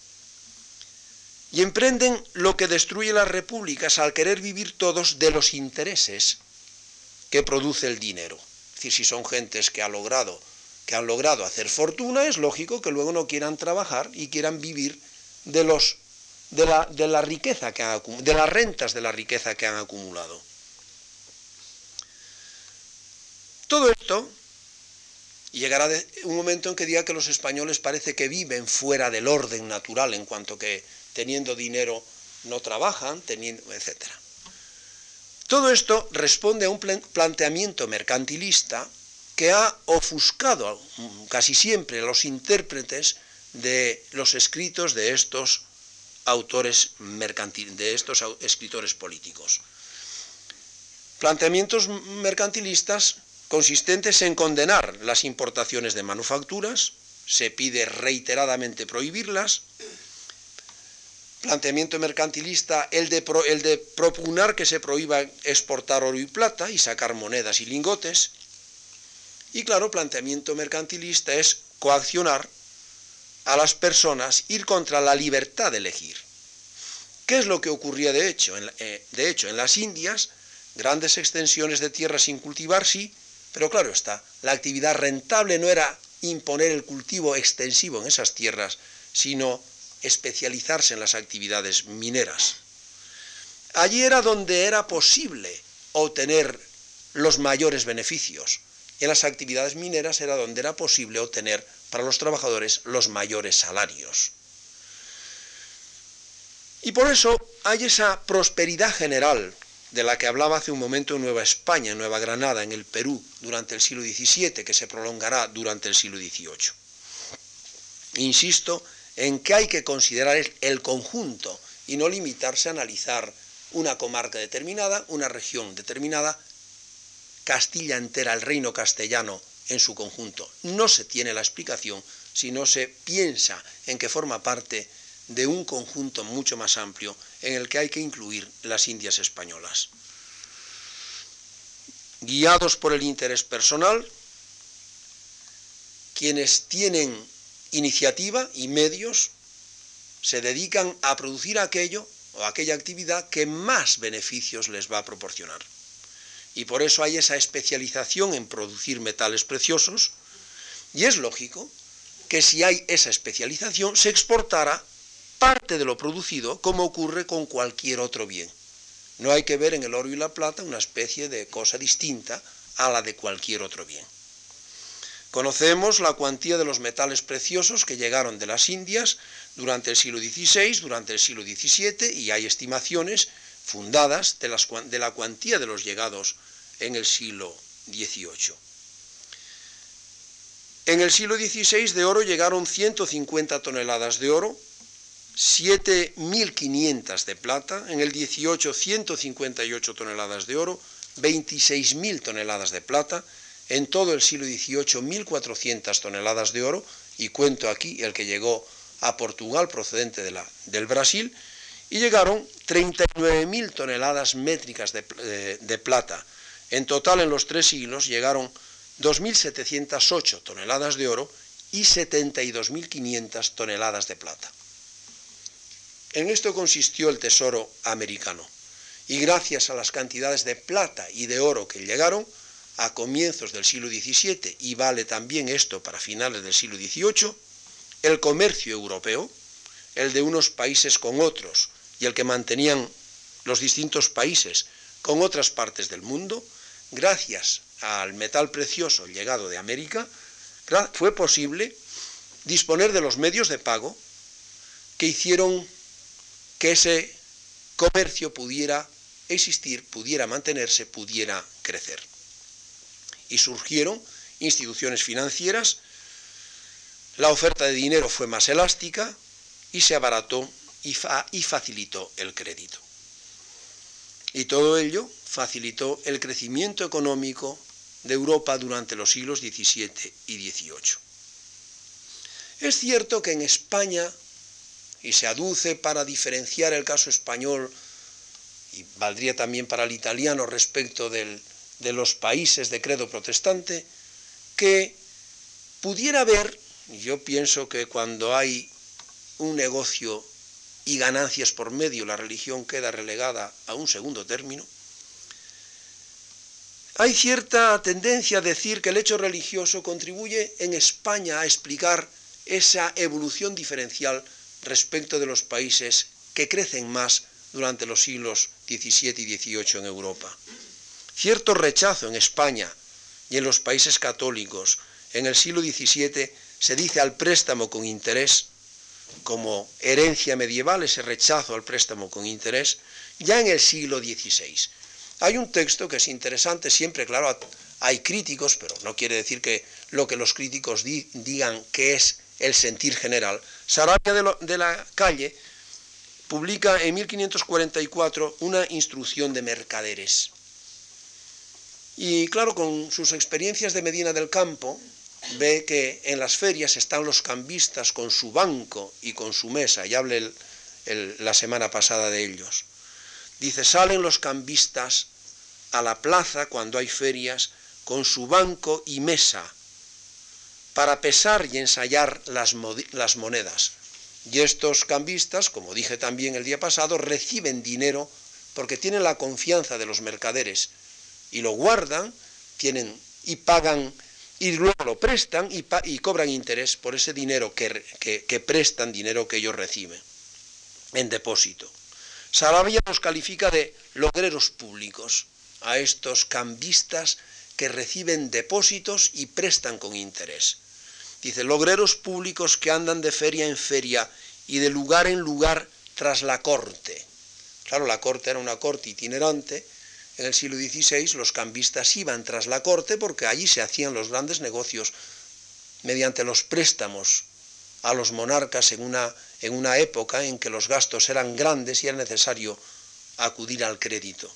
y emprenden lo que destruye las repúblicas al querer vivir todos de los intereses que produce el dinero. Es decir, si son gentes que, ha logrado, que han logrado hacer fortuna, es lógico que luego no quieran trabajar y quieran vivir de, los, de, la, de la riqueza que han, de las rentas de la riqueza que han acumulado. Todo esto llegará un momento en que diga que los españoles parece que viven fuera del orden natural en cuanto que teniendo dinero no trabajan, teniendo, etc. Todo esto responde a un planteamiento mercantilista que ha ofuscado casi siempre a los intérpretes de los escritos de estos autores mercantiles, de estos escritores políticos. Planteamientos mercantilistas consistentes en condenar las importaciones de manufacturas, se pide reiteradamente prohibirlas, planteamiento mercantilista el de, de propugnar que se prohíba exportar oro y plata y sacar monedas y lingotes, y claro, planteamiento mercantilista es coaccionar a las personas ir contra la libertad de elegir. ¿Qué es lo que ocurría de hecho? Eh, de hecho, en las Indias, grandes extensiones de tierra sin cultivar, sí, pero claro está, la actividad rentable no era imponer el cultivo extensivo en esas tierras, sino especializarse en las actividades mineras. Allí era donde era posible obtener los mayores beneficios. En las actividades mineras era donde era posible obtener para los trabajadores los mayores salarios. Y por eso hay esa prosperidad general de la que hablaba hace un momento en Nueva España, en Nueva Granada, en el Perú, durante el siglo XVII, que se prolongará durante el siglo XVIII. insisto en que hay que considerar el conjunto y no limitarse a analizar una comarca determinada, una región determinada, Castilla entera, el reino castellano en su conjunto. No se tiene la explicación si no se piensa en que forma parte de un conjunto mucho más amplio en el que hay que incluir las Indias españolas. Guiados por el interés personal, quienes tienen iniciativa y medios se dedican a producir aquello o aquella actividad que más beneficios les va a proporcionar. Y por eso hay esa especialización en producir metales preciosos, y es lógico que si hay esa especialización se exportara parte de lo producido como ocurre con cualquier otro bien. No hay que ver en el oro y la plata una especie de cosa distinta a la de cualquier otro bien. Conocemos la cuantía de los metales preciosos que llegaron de las Indias durante el siglo XVI, durante el siglo XVII, y hay estimaciones fundadas de, la cuantía de los llegados en el siglo XVIII. En el siglo XVI de oro llegaron 150 toneladas de oro, 7.500 de plata, en el 18 158 toneladas de oro, 26.000 toneladas de plata, en todo el siglo XVIII 1.400 toneladas de oro, y cuento aquí el que llegó a Portugal procedente de la, del Brasil, y llegaron 39.000 toneladas métricas de, de, de plata. En total, en los tres siglos llegaron 2.708 toneladas de oro y 72.500 toneladas de plata. En esto consistió el tesoro americano, y gracias a las cantidades de plata y de oro que llegaron a comienzos del siglo XVII, y vale también esto para finales del siglo XVIII, el comercio europeo, el de unos países con otros y el que mantenían los distintos países con otras partes del mundo, gracias al metal precioso llegado de América, fue posible disponer de los medios de pago que hicieron que ese comercio pudiera existir, pudiera mantenerse, pudiera crecer. Y surgieron instituciones financieras, la oferta de dinero fue más elástica y se abarató y, facilitó el crédito. Y todo ello facilitó el crecimiento económico de Europa durante los siglos XVII y XVIII. Es cierto que en España, y se aduce para diferenciar el caso español, y valdría también para el italiano respecto del, de los países de credo protestante, que pudiera haber, yo pienso que cuando hay un negocio y ganancias por medio, la religión queda relegada a un segundo término, hay cierta tendencia a decir que el hecho religioso contribuye en España a explicar esa evolución diferencial respecto de los países que crecen más durante los siglos XVII y XVIII en Europa. Cierto rechazo en España y en los países católicos en el siglo XVII se dice al préstamo con interés como herencia medieval, ese rechazo al préstamo con interés, ya en el siglo XVI. Hay un texto que es interesante, siempre, claro, hay críticos, pero no quiere decir que lo que los críticos digan que es el sentir general. Sarabia de, la Calle publica en 1544 una instrucción de mercaderes. Y claro, con sus experiencias de Medina del Campo, ve que en las ferias están los cambistas con su banco y con su mesa, y hablé la semana pasada de ellos. Dice, salen los cambistas a la plaza cuando hay ferias con su banco y mesa para pesar y ensayar las, monedas. Y estos cambistas, como dije también el día pasado, reciben dinero porque tienen la confianza de los mercaderes y lo guardan, tienen y pagan y luego lo prestan y, cobran interés por ese dinero que, que, prestan, dinero que ellos reciben en depósito. Sarabia nos califica de logreros públicos a estos cambistas que reciben depósitos y prestan con interés. Dice, logreros públicos que andan de feria en feria y de lugar en lugar tras la corte. Claro, la corte era una corte itinerante. En el siglo XVI los cambistas iban tras la corte porque allí se hacían los grandes negocios mediante los préstamos a los monarcas en una, en una época en que los gastos eran grandes y era necesario acudir al crédito.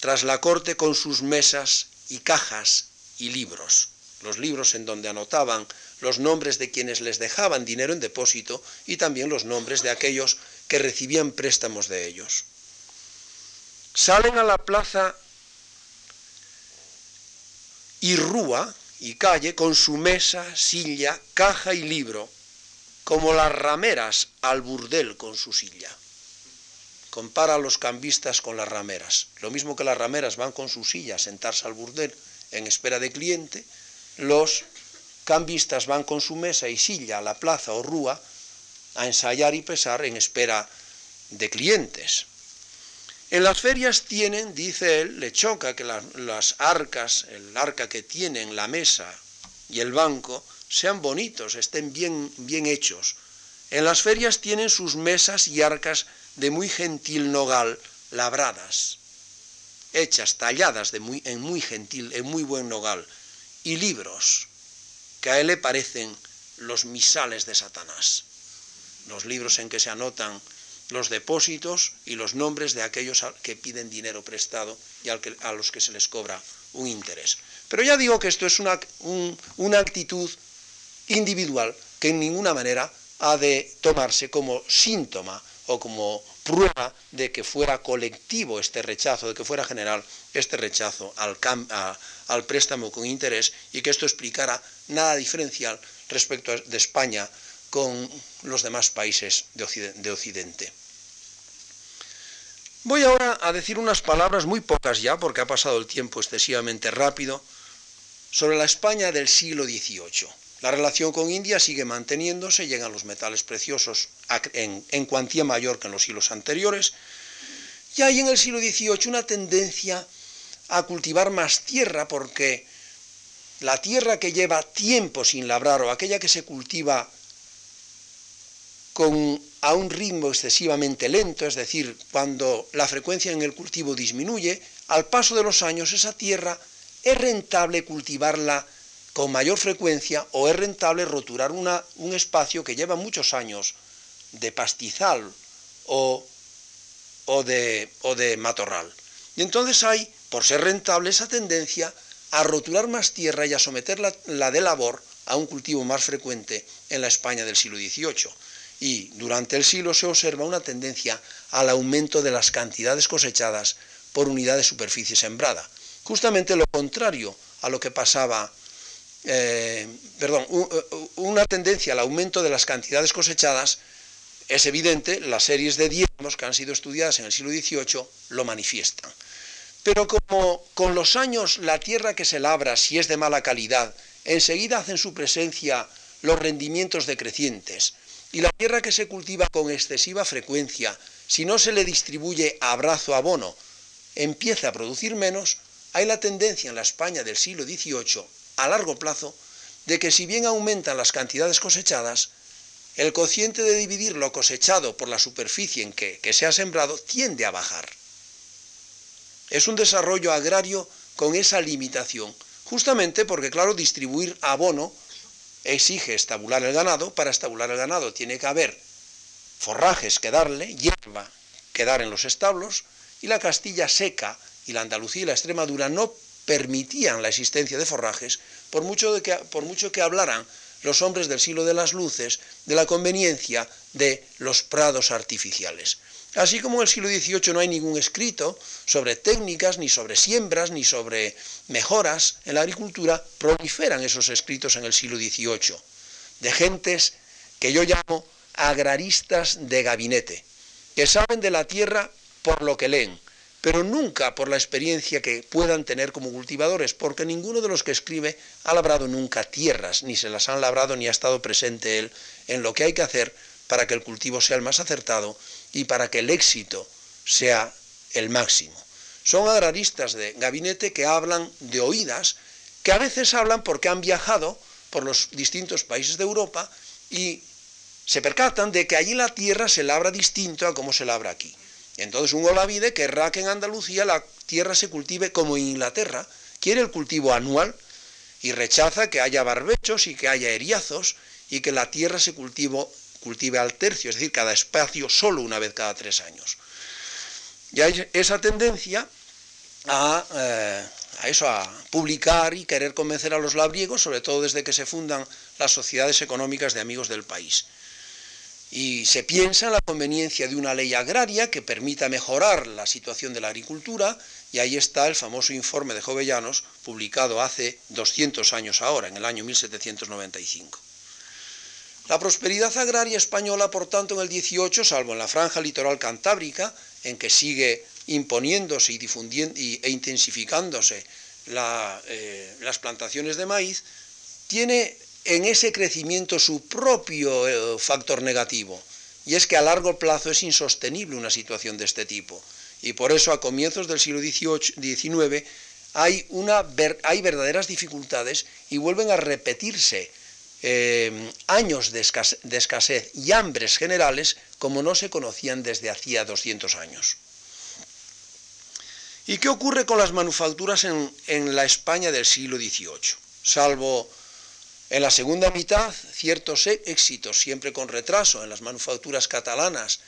Tras la corte con sus mesas y cajas y libros, los libros en donde anotaban los nombres de quienes les dejaban dinero en depósito y también los nombres de aquellos que recibían préstamos de ellos. Salen a la plaza y rúa y calle con su mesa, silla, caja y libro, como las rameras al burdel con su silla. Compara a los cambistas con las rameras. Lo mismo que las rameras van con su silla a sentarse al burdel en espera de cliente, los cambistas van con su mesa y silla a la plaza o rúa a ensayar y pesar en espera de clientes. En las ferias tienen, dice él, le choca que las, arcas, el arca que tienen, la mesa y el banco, sean bonitos, estén bien, bien hechos. En las ferias tienen sus mesas y arcas de muy gentil nogal, labradas, hechas, talladas de muy, en muy gentil, en muy buen nogal, y libros, que a él le parecen los misales de Satanás, los libros en que se anotan los depósitos y los nombres de aquellos que piden dinero prestado y a los que se les cobra un interés. Pero ya digo que esto es una, una actitud individual que en ninguna manera ha de tomarse como síntoma o como prueba de que fuera colectivo este rechazo, de que fuera general este rechazo al, préstamo con interés y que esto explicara nada diferencial respecto de España con los demás países de Occidente. Voy ahora a decir unas palabras muy pocas ya, porque ha pasado el tiempo excesivamente rápido, sobre la España del siglo XVIII. La relación con India sigue manteniéndose, llegan los metales preciosos en, en cuantía mayor que en los siglos anteriores, y hay en el siglo XVIII una tendencia a cultivar más tierra porque la tierra que lleva tiempo sin labrar o aquella que se cultiva con, a un ritmo excesivamente lento, es decir, cuando la frecuencia en el cultivo disminuye, al paso de los años esa tierra es rentable cultivarla con mayor frecuencia o es rentable roturar un espacio que lleva muchos años de pastizal o, de, matorral. Y entonces hay, por ser rentable, esa tendencia a roturar más tierra y a someter la, de labor a un cultivo más frecuente en la España del siglo XVIII. Y durante el siglo se observa una tendencia al aumento de las cantidades cosechadas por unidad de superficie sembrada. Justamente lo contrario a lo que pasaba, eh, perdón, una tendencia al aumento de las cantidades cosechadas es evidente, las series de diezmos que han sido estudiadas en el siglo XVIII lo manifiestan. Pero como con los años la tierra que se labra, si es de mala calidad, enseguida hacen su presencia los rendimientos decrecientes, y la tierra que se cultiva con excesiva frecuencia, si no se le distribuye abrazo abono, empieza a producir menos, hay la tendencia en la España del siglo XVIII, a largo plazo, de que si bien aumentan las cantidades cosechadas, el cociente de dividir lo cosechado por la superficie en que, que se ha sembrado tiende a bajar. Es un desarrollo agrario con esa limitación, justamente porque, claro, distribuir abono exige estabular el ganado, para estabular el ganado tiene que haber forrajes que darle, hierba que dar en los establos, y la Castilla seca y la Andalucía y la Extremadura no permitían la existencia de forrajes, por mucho, que, por mucho que hablaran los hombres del siglo de las luces de la conveniencia de los prados artificiales. Así como en el siglo XVIII no hay ningún escrito sobre técnicas, ni sobre siembras, ni sobre mejoras en la agricultura, proliferan esos escritos en el siglo XVIII, de gentes que yo llamo agraristas de gabinete, que saben de la tierra por lo que leen, pero nunca por la experiencia que puedan tener como cultivadores, porque ninguno de los que escribe ha labrado nunca tierras, ni se las han labrado, ni ha estado presente él en lo que hay que hacer para que el cultivo sea el más acertado y para que el éxito sea el máximo. Son agraristas de gabinete que hablan de oídas, que a veces hablan porque han viajado por los distintos países de Europa y se percatan de que allí la tierra se labra distinto a como se labra aquí. Entonces un olavide querrá que en Andalucía la tierra se cultive como en Inglaterra, quiere el cultivo anual y rechaza que haya barbechos y que haya eriazos y que la tierra se cultive al tercio, es decir, cada espacio solo una vez cada tres años. Y hay esa tendencia a, eh, a, eso, a publicar y querer convencer a los labriegos, sobre todo desde que se fundan las sociedades económicas de amigos del país. Y se piensa en la conveniencia de una ley agraria que permita mejorar la situación de la agricultura, y ahí está el famoso informe de Jovellanos, publicado hace 200 años ahora, en el año 1795. La prosperidad agraria española, por tanto, en el 18, salvo en la franja litoral cantábrica, en que sigue imponiéndose y difundiendo e intensificándose eh, las plantaciones de maíz, tiene en ese crecimiento su propio eh, factor negativo, y es que a largo plazo es insostenible una situación de este tipo. Y por eso a comienzos del siglo XVIII hay, una, hay verdaderas dificultades y vuelven a repetirse eh, años de escasez, y hambres generales como no se conocían desde hacía 200 años. ¿Y qué ocurre con las manufacturas en, en la España del siglo XVIII? Salvo en la segunda mitad, ciertos éxitos, siempre con retraso, en las manufacturas catalanas,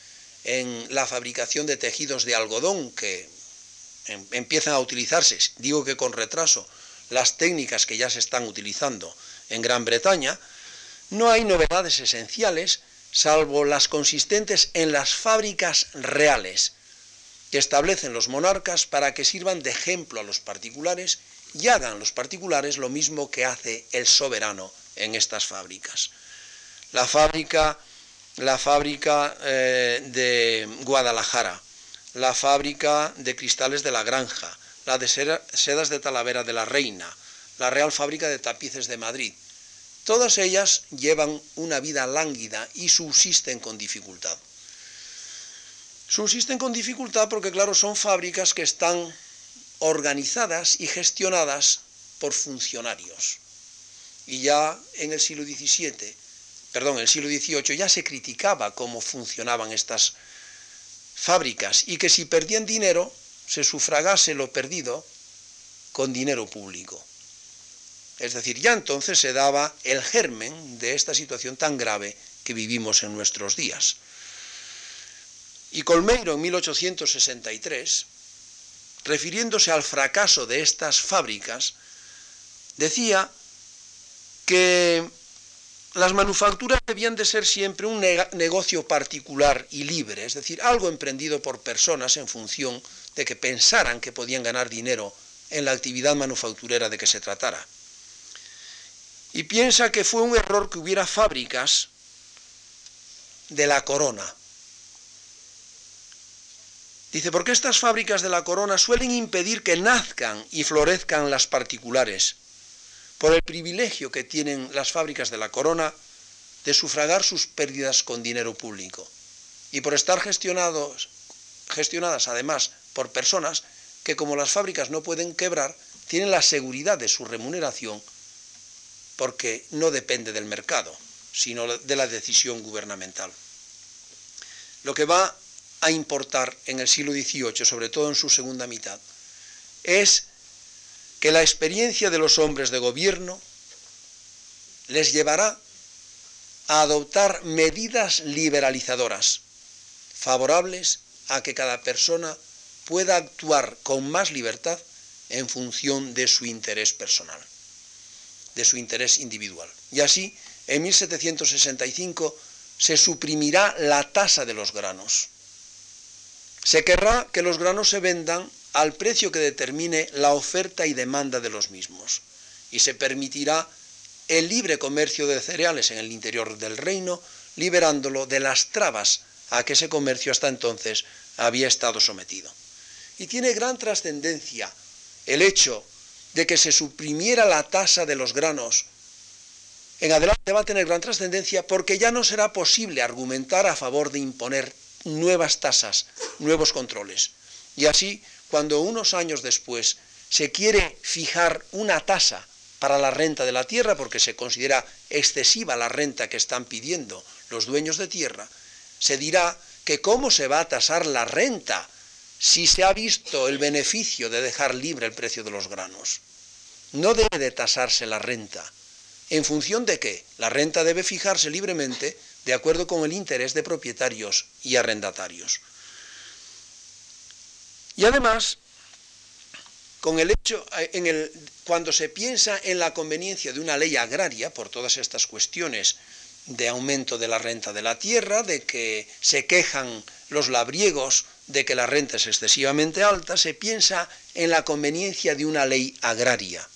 en la fabricación de tejidos de algodón que em, empiezan a utilizarse, digo que con retraso, las técnicas que ya se están utilizando en Gran Bretaña, no hay novedades esenciales, salvo las consistentes en las fábricas reales que establecen los monarcas para que sirvan de ejemplo a los particulares y hagan los particulares lo mismo que hace el soberano en estas fábricas. La fábrica, la fábrica eh, de Guadalajara, la fábrica de cristales de la Granja, la de sedas de Talavera de la Reina, la Real Fábrica de Tapices de Madrid. Todas ellas llevan una vida lánguida y subsisten con dificultad. Subsisten con dificultad porque, claro, son fábricas que están organizadas y gestionadas por funcionarios. Y ya en el siglo XVII, perdón, en el siglo XVIII ya se criticaba cómo funcionaban estas fábricas y que si perdían dinero, se sufragase lo perdido con dinero público. Es decir, ya entonces se daba el germen de esta situación tan grave que vivimos en nuestros días. Y Colmeiro en 1863 refiriéndose al fracaso de estas fábricas, decía que las manufacturas debían de ser siempre un negocio particular y libre, es decir, algo emprendido por personas en función de que pensaran que podían ganar dinero en la actividad manufacturera de que se tratara. Y piensa que fue un error que hubiera fábricas de la corona, Dice, porque estas fábricas de la corona suelen impedir que nazcan y florezcan las particulares, por el privilegio que tienen las fábricas de la corona de sufragar sus pérdidas con dinero público, y por estar gestionados, gestionadas además por personas que como las fábricas no pueden quebrar, tienen la seguridad de su remuneración porque no depende del mercado, sino de la decisión gubernamental. Lo que va a importar en el siglo XVIII, sobre todo en su segunda mitad, es que la experiencia de los hombres de gobierno les llevará a adoptar medidas liberalizadoras, favorables a que cada persona pueda actuar con más libertad en función de su interés personal, de su interés individual. Y así, en 1765 se suprimirá la tasa de los granos se querrá que los granos se vendan al precio que determine la oferta y demanda de los mismos, y se permitirá el libre comercio de cereales en el interior del reino, liberándolo de las trabas a que ese comercio hasta entonces había estado sometido. Y tiene gran trascendencia el hecho de que se suprimiera la tasa de los granos. En adelante va a tener gran trascendencia porque ya no será posible argumentar a favor de imponer nuevas tasas, nuevos controles. Y así, cuando unos años después se quiere fijar una tasa para la renta de la tierra, porque se considera excesiva la renta que están pidiendo los dueños de tierra, se dirá que cómo se va a tasar la renta si se ha visto el beneficio de dejar libre el precio de los granos. No debe de tasarse la renta, ¿En función de qué? La renta debe fijarse libremente de acuerdo con el interés de propietarios y arrendatarios. Y además, con el hecho, en cuando se piensa en la conveniencia de una ley agraria, por todas estas cuestiones de aumento de la renta de la tierra, de que se quejan los labriegos de que la renta es excesivamente alta, se piensa en la conveniencia de una ley agraria.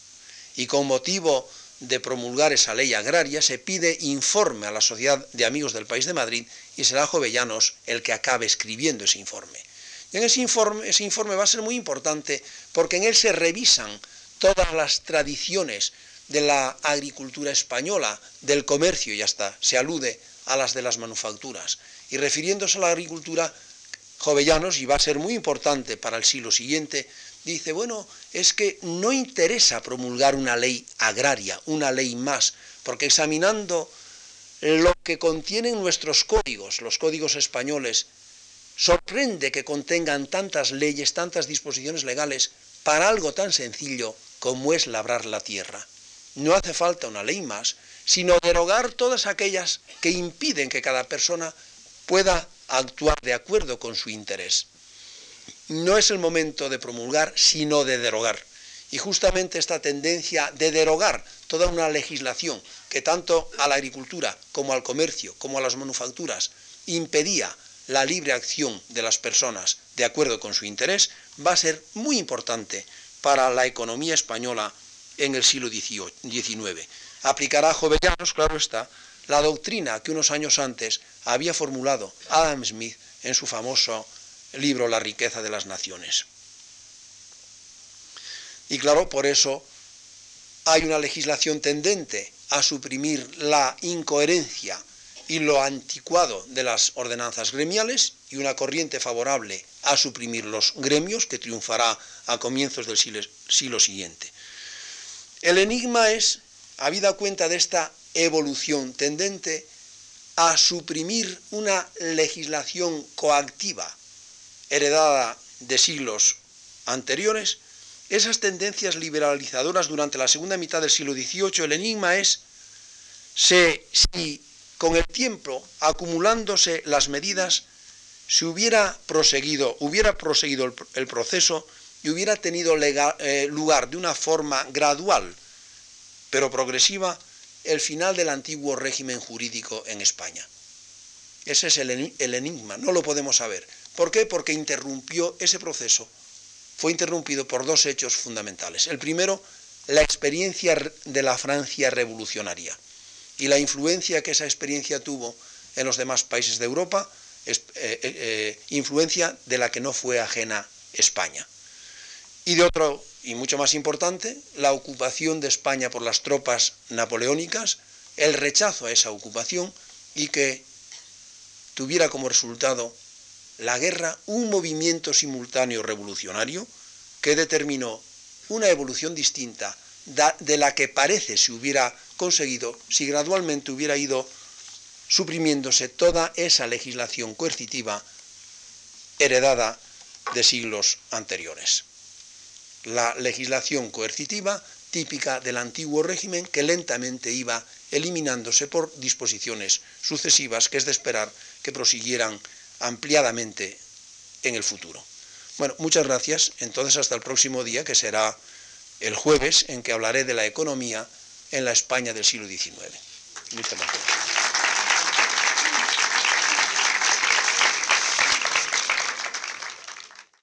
Y con motivo de promulgar esa ley agraria, se pide informe a la Sociedad de Amigos del País de Madrid y será Jovellanos el que acabe escribiendo ese informe. Y en ese informe, ese informe va a ser muy importante porque en él se revisan todas las tradiciones de la agricultura española, del comercio y hasta se alude a las de las manufacturas. Y refiriéndose a la agricultura, Jovellanos, y va a ser muy importante para el siglo siguiente, dice, bueno, es que no interesa promulgar una ley agraria, una ley más, porque examinando lo que contienen nuestros códigos, los códigos españoles, sorprende que contengan tantas leyes, tantas disposiciones legales para algo tan sencillo como es labrar la tierra. No hace falta una ley más, sino derogar todas aquellas que impiden que cada persona pueda actuar de acuerdo con su interés no es el momento de promulgar, sino de derogar. Y justamente esta tendencia de derogar toda una legislación que tanto a la agricultura como al comercio, como a las manufacturas, impedía la libre acción de las personas de acuerdo con su interés, va a ser muy importante para la economía española en el siglo XIX. Aplicará a Jovellanos, claro está, la doctrina que unos años antes había formulado Adam Smith en su famoso libro La riqueza de las naciones. Y claro, por eso hay una legislación tendente a suprimir la incoherencia y lo anticuado de las ordenanzas gremiales y una corriente favorable a suprimir los gremios que triunfará a comienzos del siglo, siguiente. El enigma es, habida cuenta de esta evolución tendente a suprimir una legislación coactiva heredada de siglos anteriores, esas tendencias liberalizadoras durante la segunda mitad del siglo XVIII, el enigma es si con el tiempo, acumulándose las medidas, se hubiera proseguido, hubiera proseguido el, proceso y hubiera tenido eh, lugar de una forma gradual, pero progresiva, el final del antiguo régimen jurídico en España. Ese es el enigma, no lo podemos saber. ¿Por qué? Porque interrumpió ese proceso. Fue interrumpido por dos hechos fundamentales. El primero, la experiencia de la Francia revolucionaria y la influencia que esa experiencia tuvo en los demás países de Europa, eh, eh, eh, influencia de la que no fue ajena España. Y de otro, y mucho más importante, la ocupación de España por las tropas napoleónicas, el rechazo a esa ocupación y que tuviera como resultado la guerra un movimiento simultáneo revolucionario que determinó una evolución distinta de la que parece se hubiera conseguido si gradualmente hubiera ido suprimiéndose toda esa legislación coercitiva heredada de siglos anteriores. La legislación coercitiva típica del antiguo régimen que lentamente iba eliminándose por disposiciones sucesivas que es de esperar que prosiguieran ampliadamente en el futuro. Bueno, muchas gracias. Entonces hasta el próximo día, que será el jueves, en que hablaré de la economía en la España del siglo XIX. Muchas gracias.